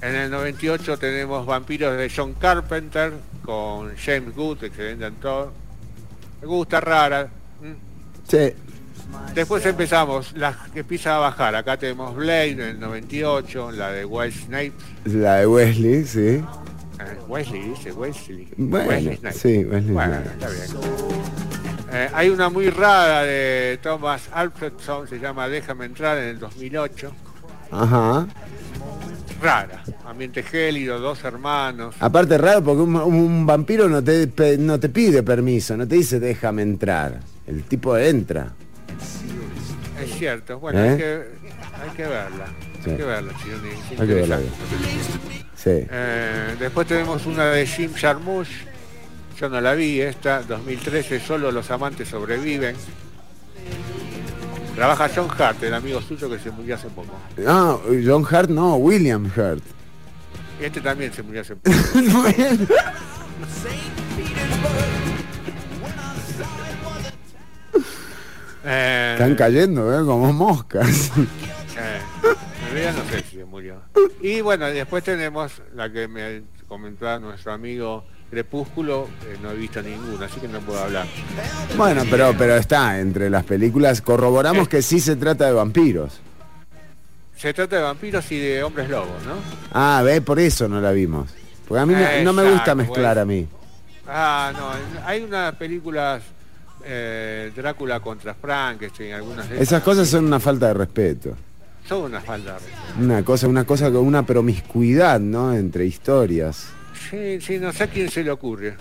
En el 98 tenemos Vampiros de John Carpenter con James Good, excelente actor. Me gusta rara. Sí. Después empezamos, la que empieza a bajar. Acá tenemos Blade en el 98, la de Wild Snipes. La de Wesley, sí. Eh, Wesley dice, Wesley. Bueno, Wesley Snipes. sí, Wesley Bueno, Snipes. está bien. Eh, hay una muy rara de Thomas Alfredson, se llama Déjame entrar en el 2008. Ajá. Rara, ambiente gélido, dos hermanos. Aparte raro porque un, un vampiro no te, no te pide permiso, no te dice déjame entrar. El tipo entra. Es cierto, bueno, ¿Eh? hay, que, hay que verla. Sí. Hay que verla, es Hay que verla. Sí. Eh, después tenemos una de Jim Jarmusch. Yo no la vi, esta, 2013, solo los amantes sobreviven. Trabaja John Hart, el amigo suyo que se murió hace poco. Ah, John Hart no, William Hart. Este también se murió hace poco. Eh, Están cayendo, ¿eh? Como moscas. eh, en realidad no sé si se murió. Y bueno, después tenemos la que me comentaba nuestro amigo Crepúsculo, eh, no he visto ninguna, así que no puedo hablar. Bueno, pero, pero está entre las películas. Corroboramos que sí se trata de vampiros. Se trata de vampiros y de hombres lobos, ¿no? Ah, ve, por eso no la vimos. Porque a mí no- no me gusta Exacto, mezclar bueno. a mí. Ah, no, hay unas películas eh, Drácula contra Frankenstein, algunas de Esas cosas son una falta de respeto. son una falta de respeto. Una cosa, una cosa con una promiscuidad, ¿no? Entre historias. Sí, sí, no sé a quién se le ocurre.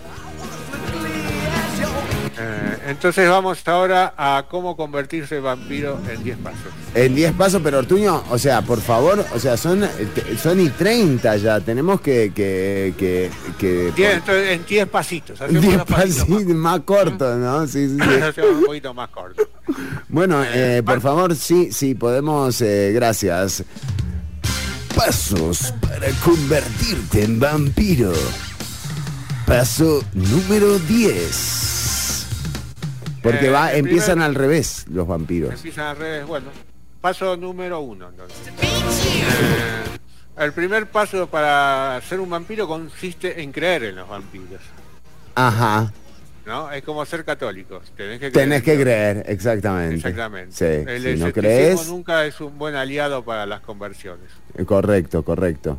Eh, entonces vamos ahora a cómo convertirse en vampiro en 10 pasos. En 10 pasos, pero Ortuño, o sea, por favor, o sea, son, eh, son y 30 ya. Tenemos que. que, que, que Diez- entonces, en 10 pasitos. Hacemos 10 unos pasitos pasitos más cortos, ¿no? Sí, sí, más, sí. un poquito más corto. Bueno, eh, por favor, sí, sí, podemos, eh, gracias. Pasos para convertirte en vampiro. Paso número 10. Porque Eh, va, empiezan primer- al revés los vampiros. Empiezan al revés. Bueno, paso número uno. entonces. Eh, el primer paso para ser un vampiro consiste en creer en los vampiros. Ajá. ¿no? Es como ser católicos. Tenés que creer. Tenés que creer, exactamente. Exactamente. Sí, El si no crees, nunca es un buen aliado para las conversiones. eh, correcto, correcto.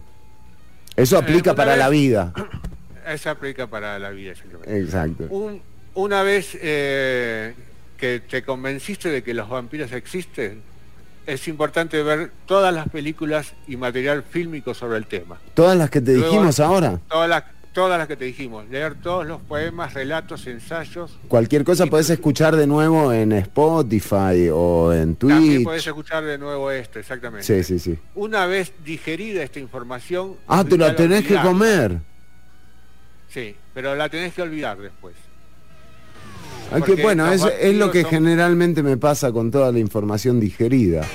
Eso aplica para vez- la vida. Esa aplica para la vida. exactamente. Exacto. Un- una vez eh, que te convenciste de que los vampiros existen, es importante ver todas las películas y material fílmico sobre el tema. Todas las que te Luego- dijimos ahora. Todas las, todas las que te dijimos. Leer todos los poemas, relatos, ensayos. Cualquier cosa podés escuchar de nuevo en Spotify o en También Twitch. podés escuchar de nuevo esto, exactamente. Sí, sí, sí. Una vez digerida esta información... Ah, te la tenés que comer. Sí, pero la tenés que olvidar después. Porque bueno, es, es lo que son- generalmente me pasa con toda la información digerida.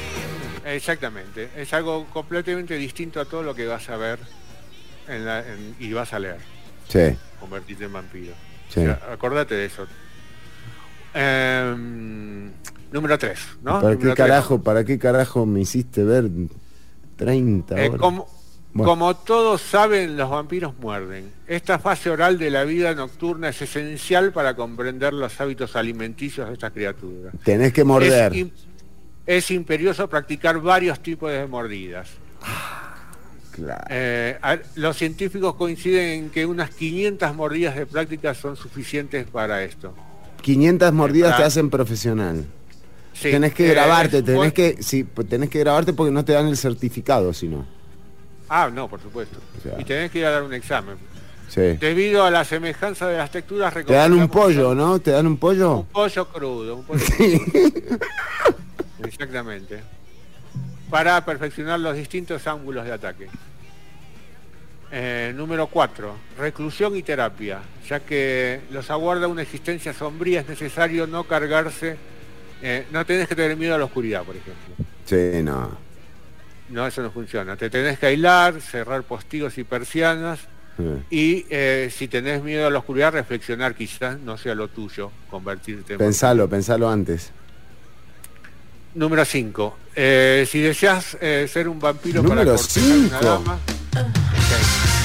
Exactamente. Es algo completamente distinto a todo lo que vas a ver en la- en- y vas a leer. Sí, Convertirte en vampiro. sí. O sea, acordate de eso. Em, número 3, ¿no? ¿Para Número qué tres. carajo, para qué carajo me hiciste ver 30 Eh, horas? como, Bueno. como todos saben, los vampiros muerden. Esta fase oral de la vida nocturna es esencial para comprender los hábitos alimenticios de estas criaturas. Tenés que morder. Es, im- es imperioso practicar varios tipos de mordidas. Claro. Eh, a- los científicos coinciden en que unas 500 mordidas de práctica son suficientes para esto. 500 mordidas te Ah. hacen profesional. Sí, tenés que eh, grabarte, tenés buen- que, sí, tenés que grabarte porque no te dan el certificado, si no. Ah, no, por supuesto. O sea. Y tenés que ir a dar un examen. Sí. Debido a la semejanza de las texturas, Te dan un pollo, ¿no? ¿Te dan un pollo? Un pollo crudo, un pollo Sí. crudo. Exactamente. Para perfeccionar los distintos ángulos de ataque. Eh, número 4. Reclusión y terapia. Ya que los aguarda una existencia sombría, es necesario no cargarse. eh, no tenés que tener miedo a la oscuridad, por ejemplo. Sí, no. No, eso no funciona. Te tenés que aislar, cerrar postigos y persianas. Sí. Y eh, si tenés miedo a la oscuridad, reflexionar quizás no sea lo tuyo, convertirte en Pensalo, pensalo antes. Número 5. si deseas eh, ser un vampiro Número para cortejar una cinco. dama.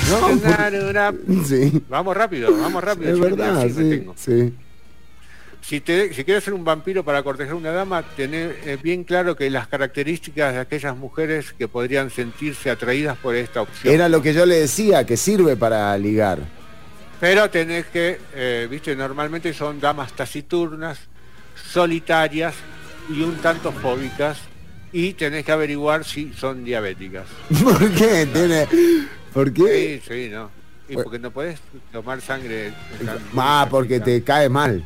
No, ok. por- Tarara. Sí. Vamos rápido, vamos rápido. Es verdad, sí, sí. Si, te- si quieres ser un vampiro para cortejar una dama, tener eh, bien claro que las características de aquellas mujeres que podrían sentirse atraídas por esta opción. Era lo que yo le decía, que sirve para ligar. Pero tenés que, eh, viste, normalmente son damas taciturnas, solitarias y un tanto fóbicas. Y tenés que averiguar si son diabéticas. ¿Por qué? Tiene... ¿Por qué? Sí, sí, no. Y Bueno. porque no podés tomar sangre. Ah, porque te cae mal.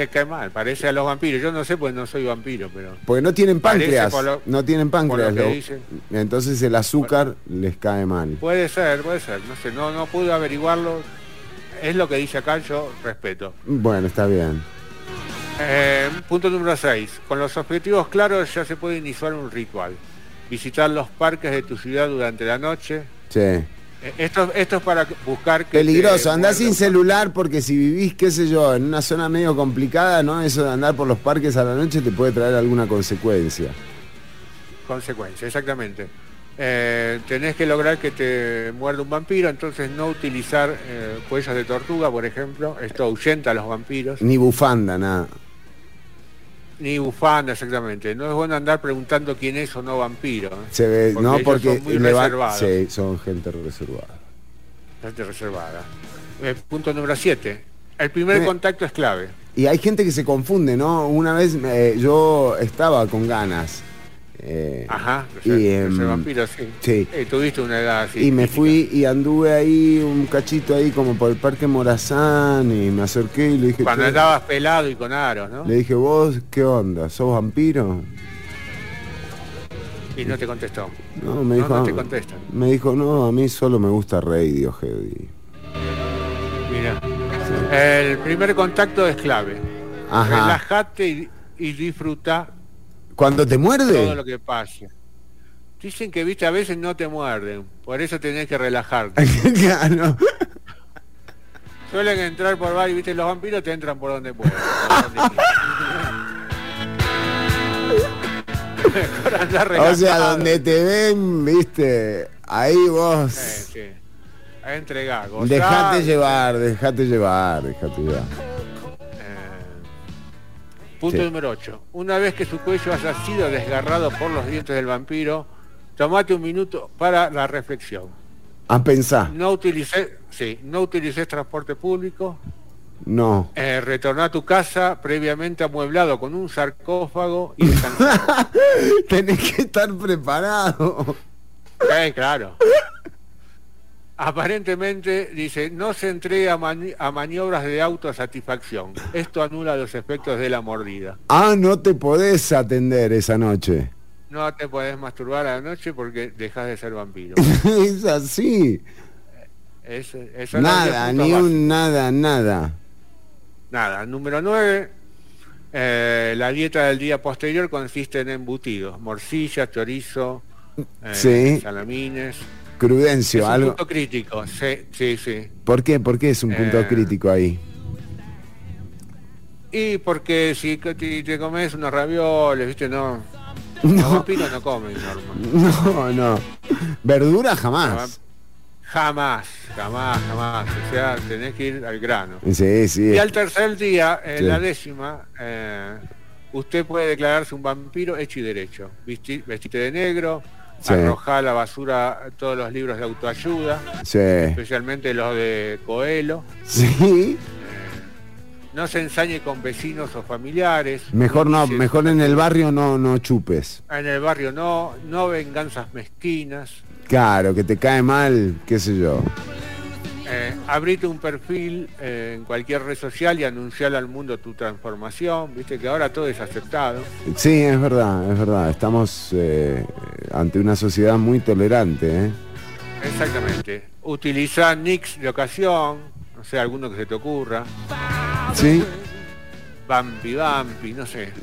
Te cae mal, parece a los vampiros. Yo no sé, pues no soy vampiro, pero... Porque no tienen páncreas. lo- no tienen páncreas. lo lo-. Entonces el azúcar les cae mal. Puede ser, puede ser. No sé, no, no pude averiguarlo. Es lo que dice acá, yo respeto. Bueno, está bien. Eh, punto número 6. Con los objetivos claros ya se puede iniciar un ritual. Visitar los parques de tu ciudad durante la noche. Sí. Eh, esto, esto es para buscar que... Peligroso, andá sin celular porque si vivís, qué sé yo, en una zona medio complicada, ¿no? Eso de andar por los parques a la noche te puede traer alguna consecuencia. Consecuencia, exactamente. Eh, tenés que lograr que te muerda un vampiro, entonces no utilizar eh, cuellos de tortuga, por ejemplo. Esto ahuyenta a los vampiros. Ni bufanda, nada. Ni bufanda, exactamente. No es bueno andar preguntando quién es o no vampiro. ¿eh? Se ve, no porque son muy le va- reservados. sí, son gente reservada. Gente reservada. Eh, punto número 7. El primer Eh. contacto es clave. Y hay gente que se confunde, ¿no? Una vez eh, yo estaba con ganas. Eh, Ajá, de y, em, vampiro, sí. sí. Eh, tuviste una edad así. y me típica. fui y anduve ahí un cachito ahí como por el Parque Morazán y me acerqué y le dije, Cuando andabas pelado y con aros, ¿no? le dije, vos, ¿qué onda? ¿Sos vampiro? Y no te contestó. No, me No, dijo, no te "Ah". contestan. me dijo, no, a mí solo me gusta Radiohead. Mira. El primer contacto es clave. Ajá. Relájate y, y disfruta Cuando te todo muerde, lo que pase. Dicen que, viste, a veces no te muerden. Por eso tenés que relajarte. claro. Suelen entrar por bar y, viste, los vampiros te entran por donde pueden. O sea, donde te ven, viste, ahí vos sí. A entregar, gozar. dejate llevar, dejate llevar, dejate llevar. Punto Sí. número 8. Una vez que su cuello haya sido desgarrado por los dientes del vampiro, tomate un minuto para la reflexión. A pensar, No utilices, sí, no utilices transporte público, no. eh, retorná a tu casa previamente amueblado con un sarcófago y. Tenés que estar preparado. Eh, claro. Aparentemente, dice, no se entrega a, mani- a maniobras de autosatisfacción. Esto anula los efectos de la mordida. Ah, no te podés atender esa noche. No te podés masturbar a la noche porque dejas de ser vampiro. es así. Es- eso es Nada, ni básico. un nada, nada. Nada, número 9. la dieta del día posterior consiste en embutidos, morcilla, chorizo, eh, Sí. salamines. Crudencio, es un algo. punto crítico, sí, sí, sí. ¿Por qué? ¿Por qué es un punto Eh. crítico ahí? Y porque si te, comes unos ravioles, viste, no. No. Los no comen, normal. No, no. Verdura jamás. Jamás, jamás, jamás. O sea, tenés que ir al grano. Sí, sí. Y al tercer día, en Sí. la décima, eh, usted puede declararse un vampiro hecho y derecho. Visti- Vestite de negro, Sí. arrojá a la basura todos los libros de autoayuda, Sí. especialmente los de Coelho. Sí. No se ensañe con vecinos o familiares. Mejor no, mejor en el barrio no, no chupes. En el barrio no, no venganzas mezquinas. Claro, que te cae mal, qué sé yo. Eh, abrite un perfil eh, en cualquier red social y anunciarle al mundo tu transformación. Viste que ahora todo es aceptado. Sí, es verdad, es verdad. Estamos eh, ante una sociedad muy tolerante. ¿eh? Exactamente. Utiliza nicks de ocasión, no sé, alguno que se te ocurra. Sí. Bambi Bambi, no sé.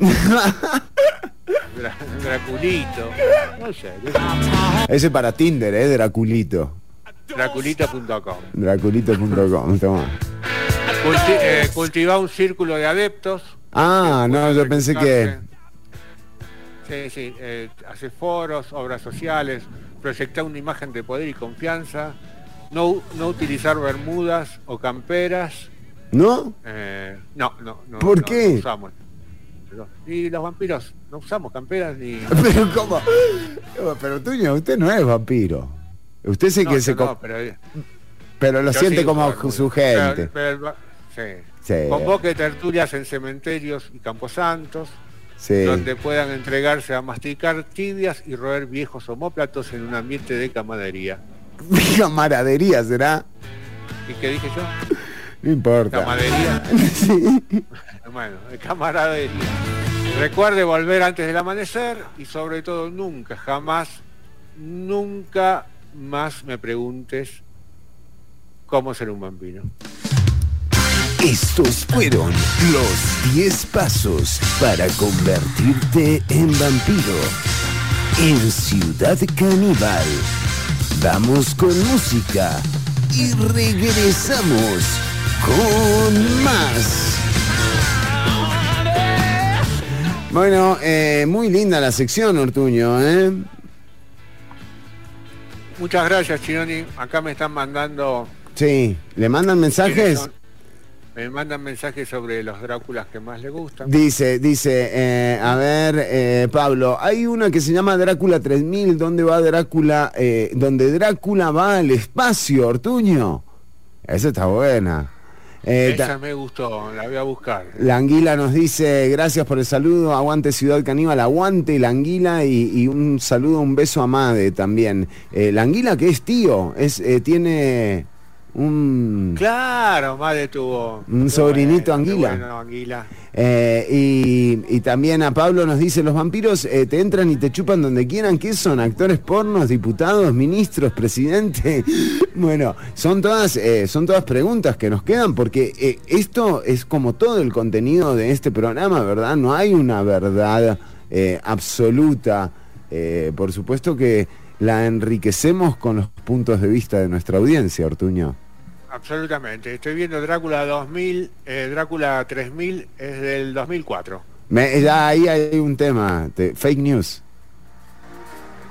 Dra- Draculito, no sé. Ese para Tinder, ¿eh? Draculito. Draculito.com. Draculito.com. Toma. Culti- eh, cultiva un círculo de adeptos. Ah, no, yo pensé que... Sí, sí, eh, hace foros, obras sociales, proyectar una imagen de poder y confianza, no, no utilizar bermudas o camperas. ¿No? eh, no, no, no. ¿Por no, qué? no usamos. Y los vampiros, no usamos camperas ni... Pero ¿cómo? Pero Tuño, usted no es vampiro. Usted sí No, que se... no, pero, pero lo siente sí como su gente. Pero- pero sí. Sí. Convoque tertulias en cementerios y camposantos. Donde puedan entregarse a masticar tibias y roer viejos homóplatos en un ambiente de camaradería. Camaradería será. ¿Y qué dije yo? No importa. Camaradería. Sí. Bueno, de camaradería. Recuerde volver antes del amanecer y sobre todo nunca, jamás, nunca más me preguntes cómo ser un vampiro. Estos fueron los 10 pasos para convertirte en vampiro en Ciudad Caníbal. Vamos con música y regresamos con más. Bueno, eh, muy linda la sección, Ortuño, ¿eh? Muchas gracias, Chironi. Acá me están mandando, Sí, ¿le mandan mensajes? me mandan mensajes sobre los Dráculas que más le gustan. Dice, dice, eh, a ver, eh, Pablo, hay una que se llama Drácula 3000, ¿dónde va Drácula? Eh, donde Drácula va al espacio, Ortuño. Esa está buena. Eh, Esa me gustó, la voy a buscar. la anguila nos dice, gracias por el saludo, aguante Ciudad Caníbal, aguante la anguila y, y un saludo, un beso a Made también. Eh, la anguila que es tío, es, eh, tiene un... Claro, madre tuvo. Un sobrinito bueno, anguila. bueno, anguila. Eh, y, y también a Pablo nos dice, los vampiros eh, te entran y te chupan donde quieran, ¿qué son? ¿Actores pornos, diputados, ministros, presidente? bueno, son todas, eh, son todas preguntas que nos quedan porque eh, esto es como todo el contenido de este programa, ¿verdad? No hay una verdad eh, absoluta. Eh, por supuesto que la enriquecemos con los puntos de vista de nuestra audiencia, Ortuño. Absolutamente. Estoy viendo Drácula 2000, eh, Drácula 3000 es del 2004. Me- ya ahí hay un tema, de fake news.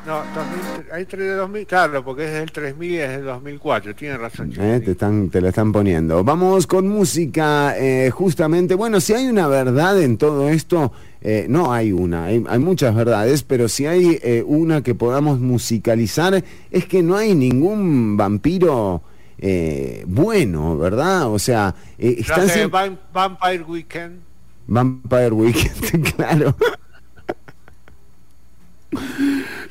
No, 2000, hay tres de 2000, claro, porque es del 3000 y es del 2004, tiene razón. Eh, te, están, te la están poniendo. Vamos con música, eh, justamente. Bueno, si hay una verdad en todo esto, eh, no hay una, hay, hay muchas verdades, pero si hay eh, una que podamos musicalizar, es que no hay ningún vampiro eh, bueno, ¿verdad? O sea, eh, están de Vampire Weekend. Vampire Weekend, claro.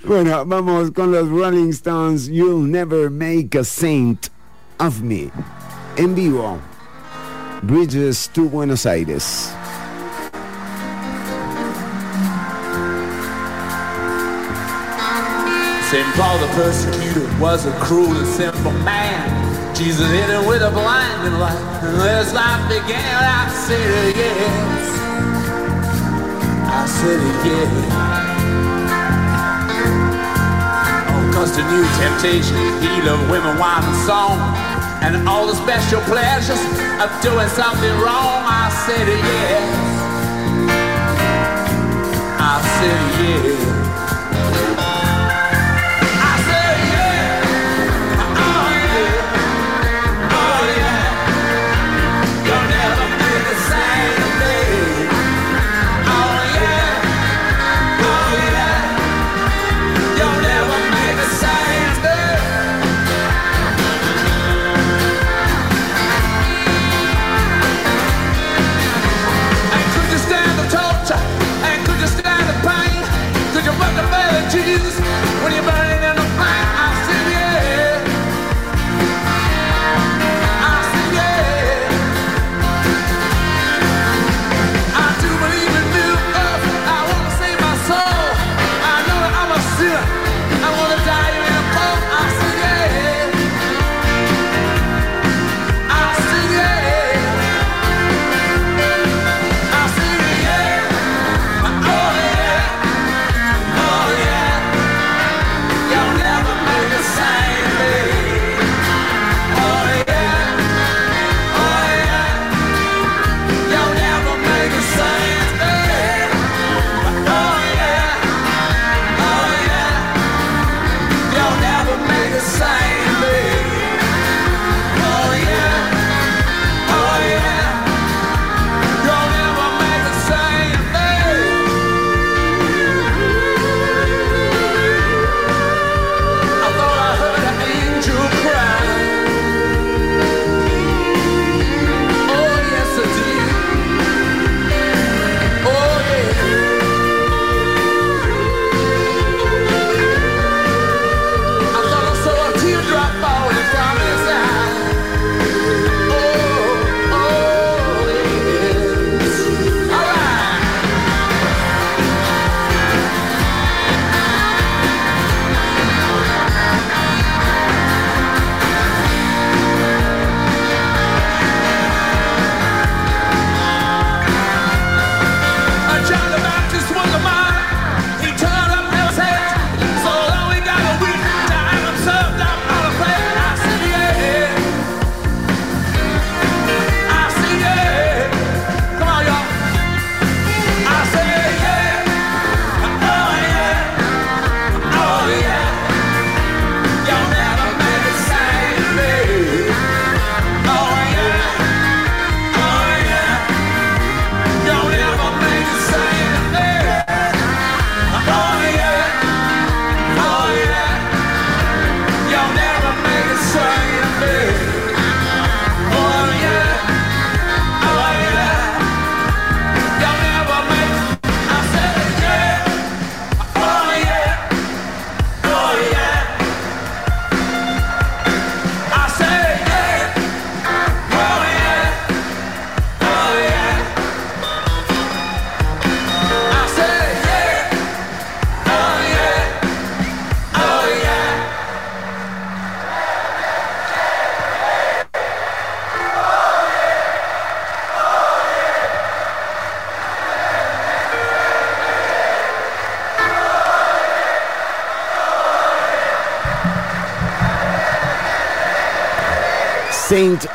Bueno, vamos con los Rolling Stones. You'll never make a saint of me. En vivo. Bridges to Buenos Aires. St. Paul the persecutor was a cruel and sinful man. Jesus hit him with a blinding light, and this life began. I said yes. I said yes. Oh, cause the new temptation, he loved women, wine, and song. And all the special pleasures of doing something wrong. I said yes. I said yes.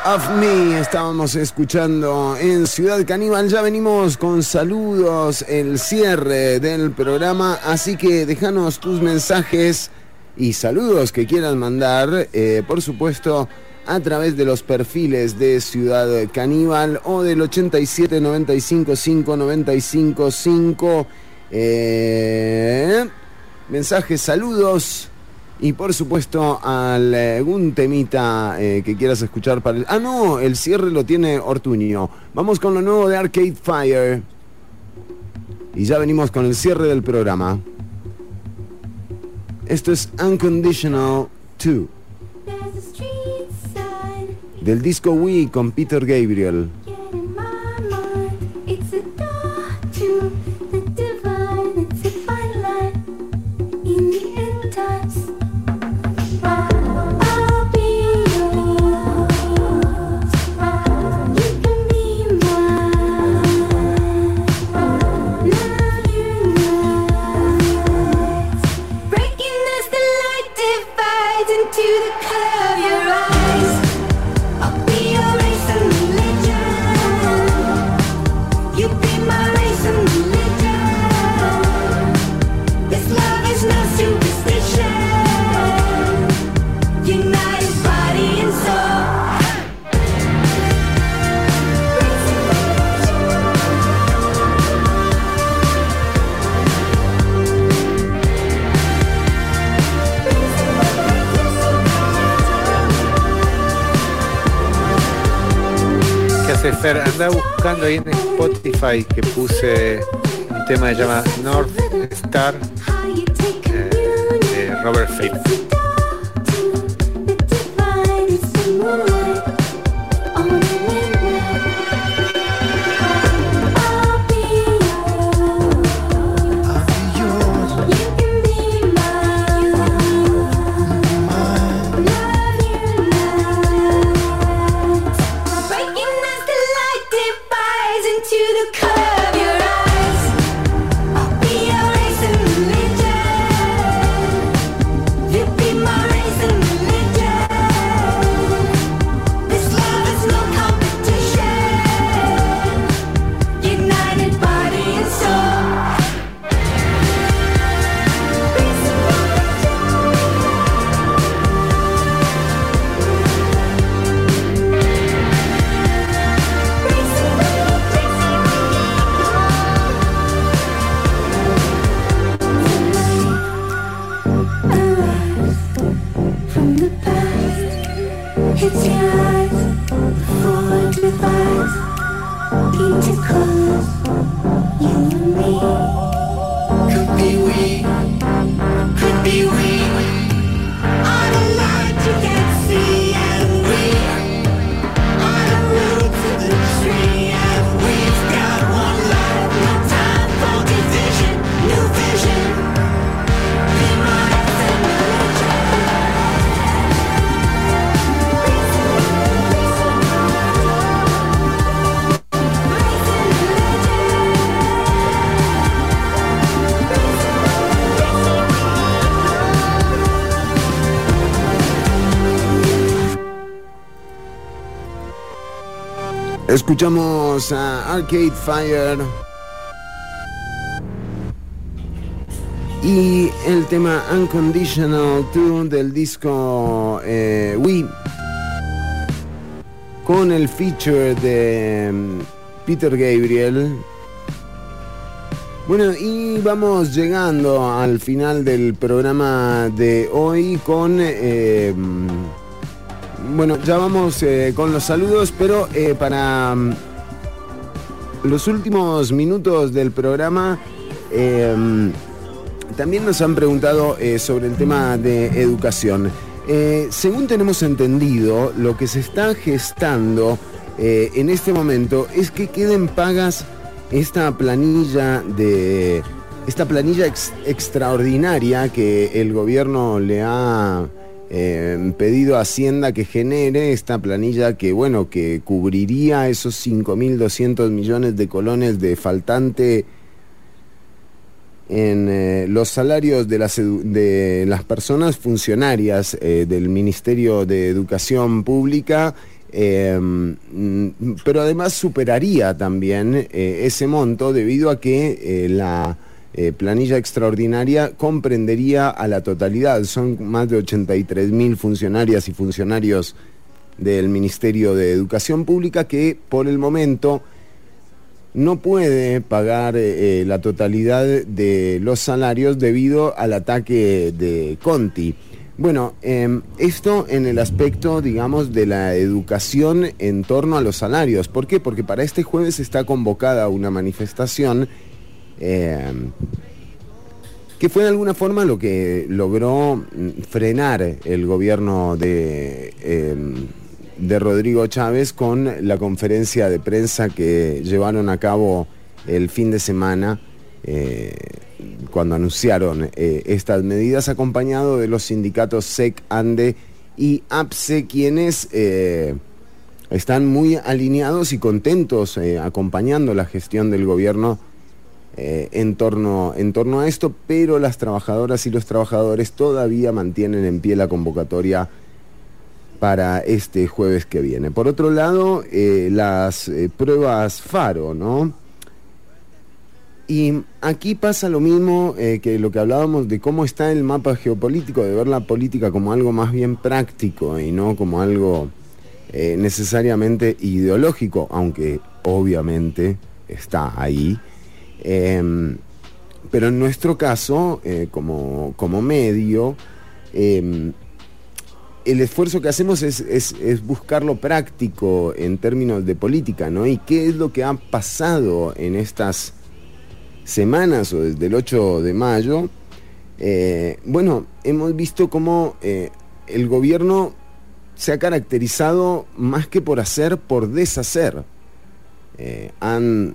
Of Me estábamos escuchando en Ciudad Caníbal. Ya venimos con saludos, el cierre del programa, así que déjanos tus mensajes y saludos que quieran mandar, eh, por supuesto, a través de los perfiles de Ciudad Caníbal o del 87 95 5 95 5. Eh, mensajes, saludos. Y por supuesto, algún temita eh, que quieras escuchar para el. Ah, no, el cierre lo tiene Ortuño. Vamos con lo nuevo de Arcade Fire. Y ya venimos con el cierre del programa. Esto es Unconditional 2. Del disco Wii con Peter Gabriel. En Spotify que puse un tema que se llama North Star eh, de Robert Fripp. Escuchamos a Arcade Fire. Y el tema Unconditional 2 del disco eh, Wii. Con el feature de mm, Peter Gabriel. Bueno, y vamos llegando al final del programa de hoy con... eh, mm, bueno, ya vamos eh, con los saludos, pero eh, para mm, los últimos minutos del programa eh, mm, también nos han preguntado sobre el tema de educación. Según tenemos entendido, lo que se está gestando en este momento es que queden pagas esta planilla de esta planilla ex- extraordinaria que el gobierno le ha pedido a Hacienda que genere esta planilla que, bueno, que cubriría esos 5.200 millones de colones de faltante en eh, los salarios de las, de las personas funcionarias eh, del Ministerio de Educación Pública Eh, mm, pero además superaría también eh, ese monto debido a que la eh, planilla extraordinaria comprendería a la totalidad. Son más de 83 mil funcionarias y funcionarios del Ministerio de Educación Pública que por el momento no puede pagar eh, la totalidad de los salarios debido al ataque de Conti. Bueno, eh, esto en el aspecto, digamos, de la educación en torno a los salarios. ¿Por qué? Porque para este jueves está convocada una manifestación eh, que fue de alguna forma lo que logró mm, frenar el gobierno de, eh, de Rodrigo Chávez con la conferencia de prensa que llevaron a cabo el fin de semana eh, cuando anunciaron eh, estas medidas acompañado de los sindicatos SEC, ANDE y APSE quienes eh, están muy alineados y contentos acompañando la gestión del gobierno eh, en, torno, en torno a esto, pero las trabajadoras y los trabajadores todavía mantienen en pie la convocatoria para este jueves que viene. Por otro lado, eh, las eh, pruebas FARO, ¿no? Y aquí pasa lo mismo que lo que hablábamos de cómo está el mapa geopolítico, de ver la política como algo más bien práctico y no como algo necesariamente ideológico, aunque obviamente está ahí. Em, pero en nuestro caso, eh, como, como medio, em, el esfuerzo que hacemos es, es- es buscar lo práctico en términos de política, ¿no? Y qué es lo que ha pasado en estas semanas o desde el 8 de mayo. Eh, bueno, hemos visto cómo eh, el gobierno se ha caracterizado más que por hacer, por deshacer. Han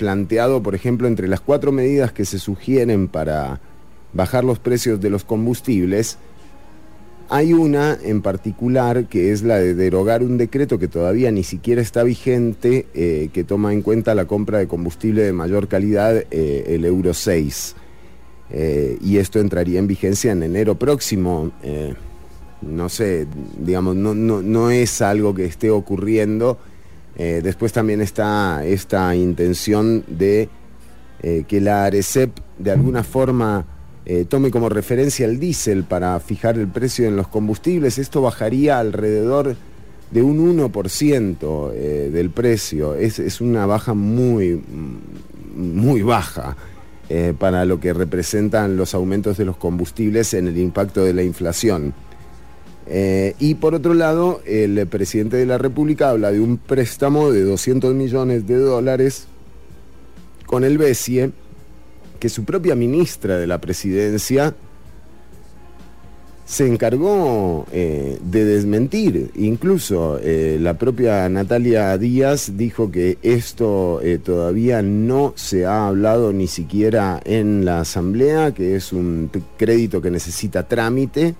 planteado, por ejemplo, entre las cuatro medidas que se sugieren para bajar los precios de los combustibles, hay una en particular que es la de derogar un decreto que todavía ni siquiera está vigente, eh, que toma en cuenta la compra de combustible de mayor calidad, eh, el Euro 6. Eh, y esto entraría en vigencia en enero próximo. No sé, digamos, no, no, no es algo que esté ocurriendo. Eh, después también está esta intención de eh, que la ARECEP de alguna forma eh, tome como referencia el diésel para fijar el precio en los combustibles. Esto bajaría alrededor de un 1% eh, del precio. Es, es una baja muy, muy baja para lo que representan los aumentos de los combustibles en el impacto de la inflación. Eh, y por otro lado, el presidente de la República habla de un préstamo de 200 millones de dólares con el BESIE, que su propia ministra de la presidencia se encargó eh, de desmentir. Incluso eh, la propia Natalia Díaz dijo que esto todavía no se ha hablado ni siquiera en la Asamblea, que es un crédito que necesita trámite.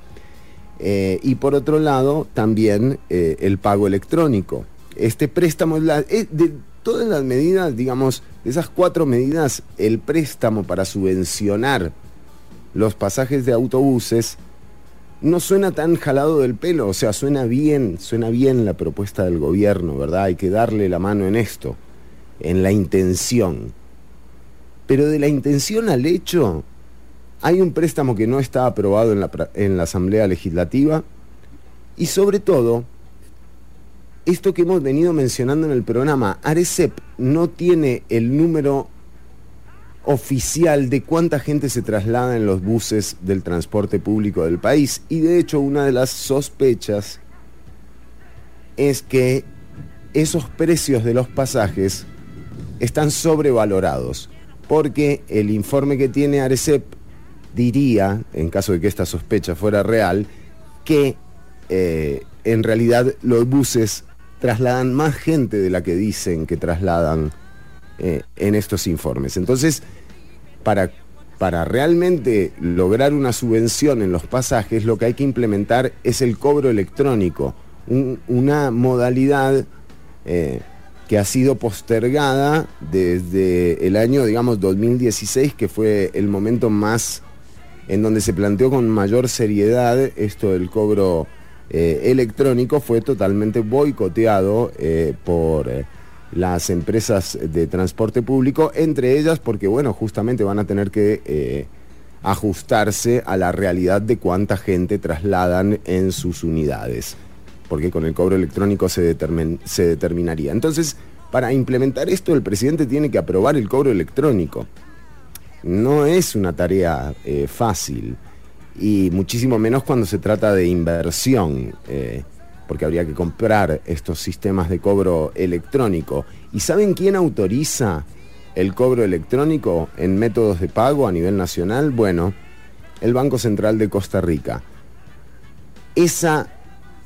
Eh, y por otro lado, también eh, el pago electrónico. Este préstamo, es de todas las medidas, digamos, de esas cuatro medidas, el préstamo para subvencionar los pasajes de autobuses no suena tan jalado del pelo, o sea, suena bien, suena bien la propuesta del gobierno, ¿verdad? Hay que darle la mano en esto, en la intención. Pero de la intención al hecho, hay un préstamo que no está aprobado en la, en la Asamblea Legislativa y sobre todo, esto que hemos venido mencionando en el programa, Arecep no tiene el número oficial de cuánta gente se traslada en los buses del transporte público del país. Y de hecho una de las sospechas es que esos precios de los pasajes están sobrevalorados, porque el informe que tiene Arecep diría, en caso de que esta sospecha fuera real, que eh, en realidad los buses trasladan más gente de la que dicen que trasladan eh, en estos informes. Entonces, para, para realmente lograr una subvención en los pasajes, lo que hay que implementar es el cobro electrónico, un- una modalidad eh, que ha sido postergada desde el año, digamos, 2016, que fue el momento más en donde se planteó con mayor seriedad esto del cobro eh, electrónico fue totalmente boicoteado eh, por eh, las empresas de transporte público, entre ellas porque, bueno, justamente van a tener que ajustarse a la realidad de cuánta gente trasladan en sus unidades, porque con el cobro electrónico se determinaría. Entonces, para implementar esto, el presidente tiene que aprobar el cobro electrónico. No es una tarea eh, fácil y muchísimo menos cuando se trata de inversión, eh, porque habría que comprar estos sistemas de cobro electrónico. ¿Y saben quién autoriza el cobro electrónico en métodos de pago a nivel nacional? Bueno, el Banco Central de Costa Rica. Esa,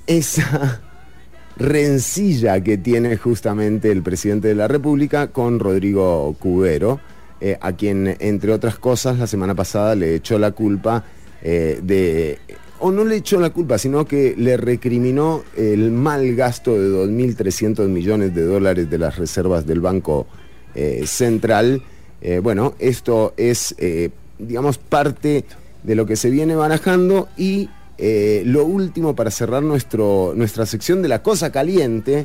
esa rencilla que tiene justamente el presidente de la República con Rodrigo Cubero, eh, a quien, entre otras cosas, la semana pasada le echó la culpa eh, de, o no le echó la culpa, sino que le recriminó el mal gasto de 2.300 millones de dólares de las reservas del Banco eh, Central. Bueno, esto es, digamos, parte de lo que se viene barajando y lo último para cerrar nuestro, nuestra sección de la cosa caliente,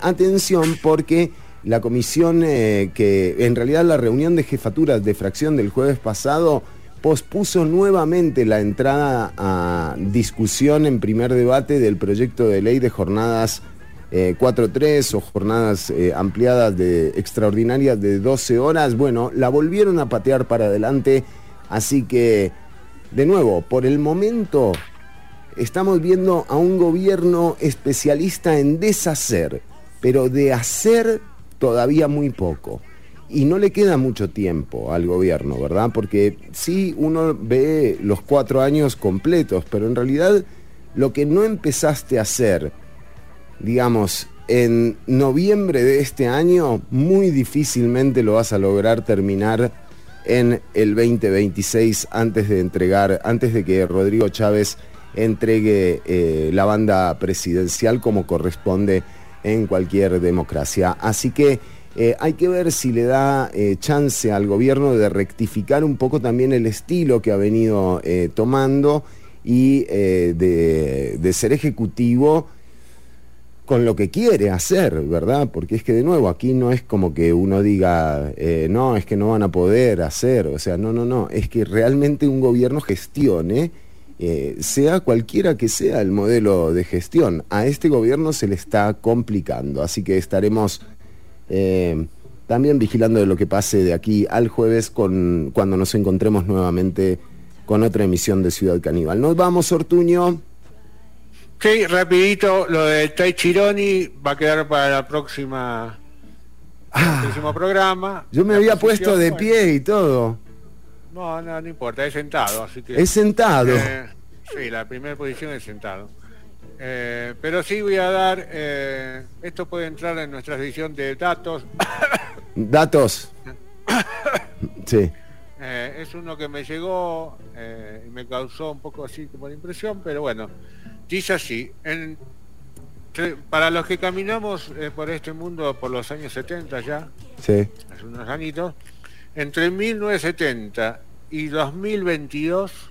atención porque la comisión eh, que en realidad la reunión de jefaturas de fracción del jueves pasado pospuso nuevamente la entrada a discusión en primer debate del proyecto de ley de jornadas eh, 4-3 o jornadas eh, ampliadas de extraordinarias de 12 horas. Bueno, la volvieron a patear para adelante, así que, de nuevo, por el momento estamos viendo a un gobierno especialista en deshacer, pero de hacer todavía muy poco. Y no le queda mucho tiempo al gobierno, ¿verdad? Porque sí, uno ve los cuatro años completos, pero en realidad lo que no empezaste a hacer, digamos, en noviembre de este año, muy difícilmente lo vas a lograr terminar en el 2026 antes de entregar, antes de que Rodrigo Chávez entregue eh, la banda presidencial como corresponde en cualquier democracia. Así que eh, hay que ver si le da eh, chance al gobierno de rectificar un poco también el estilo que ha venido eh, tomando y de, de ser ejecutivo con lo que quiere hacer, ¿verdad? Porque es que de nuevo aquí no es como que uno diga, no, es que no van a poder hacer, o sea, no, no, no, es que realmente un gobierno gestione, eh, sea cualquiera que sea el modelo de gestión. A este gobierno se le está complicando, así que estaremos eh, también vigilando de lo que pase de aquí al jueves con, cuando nos encontremos nuevamente con otra emisión de Ciudad Caníbal. Nos vamos, Ortuño. Sí, rapidito, lo de Tai Chironi va a quedar para la próxima el próximo programa. Yo me La había posición, puesto de bueno, pie y todo. No, no, no importa, es sentado, así que... Es sentado. Eh, sí, la primera posición es sentado. Eh, pero sí voy a dar, eh, esto puede entrar en nuestra edición de datos. Datos. Sí. Eh, es uno que me llegó y me causó un poco así como de impresión, pero bueno, dice así, en- para los que caminamos por este mundo por los años 70 ya, Sí. hace unos añitos, entre 1970 y 2022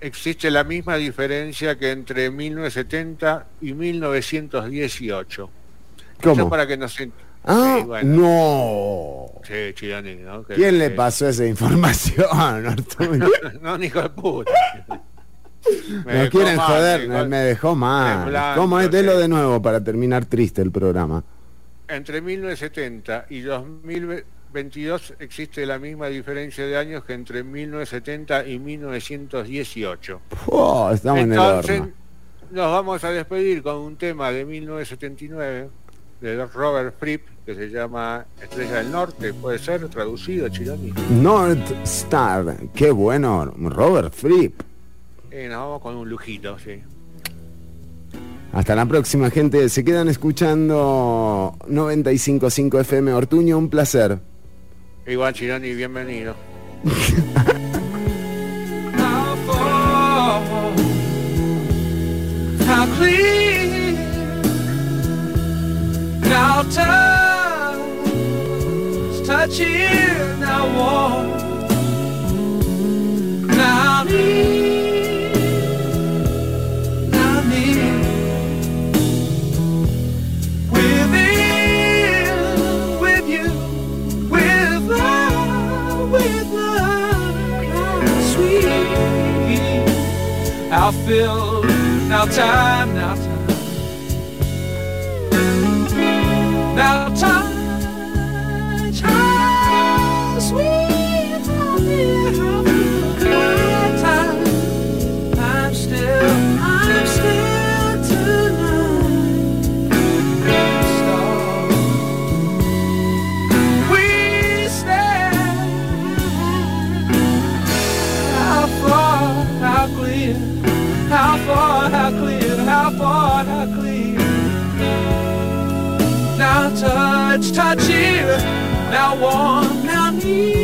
existe la misma diferencia que entre 1970 y 1918. ¿Cómo? Eso para que nos... Ah, Sí, bueno. no. Sí, Chironi, ¿no? Que- ¿Quién le pasó esa información, Arturo? no, hijo de puta. Me quieren mal, joder, me me, dejó- mal. ¿Cómo es? Delo de nuevo para terminar triste el programa. Entre 1970 y 2022 existe la misma diferencia de años que entre 1970 y 1918. Oh, estamos Entonces, en el nos vamos a despedir con un tema de 1979 de Robert Fripp que se llama Estrella del Norte, puede ser traducido, Chironi. North Star. Qué bueno, Robert Fripp. Y nos vamos con un lujito, sí. Hasta la próxima, gente. Se quedan escuchando 95.5 FM Ortuño. Un placer. Igual, Chironi, bienvenido. Now touch, touch here, now warm, filled. Now time, now time. Now time, touch, touch here, now warm, now near.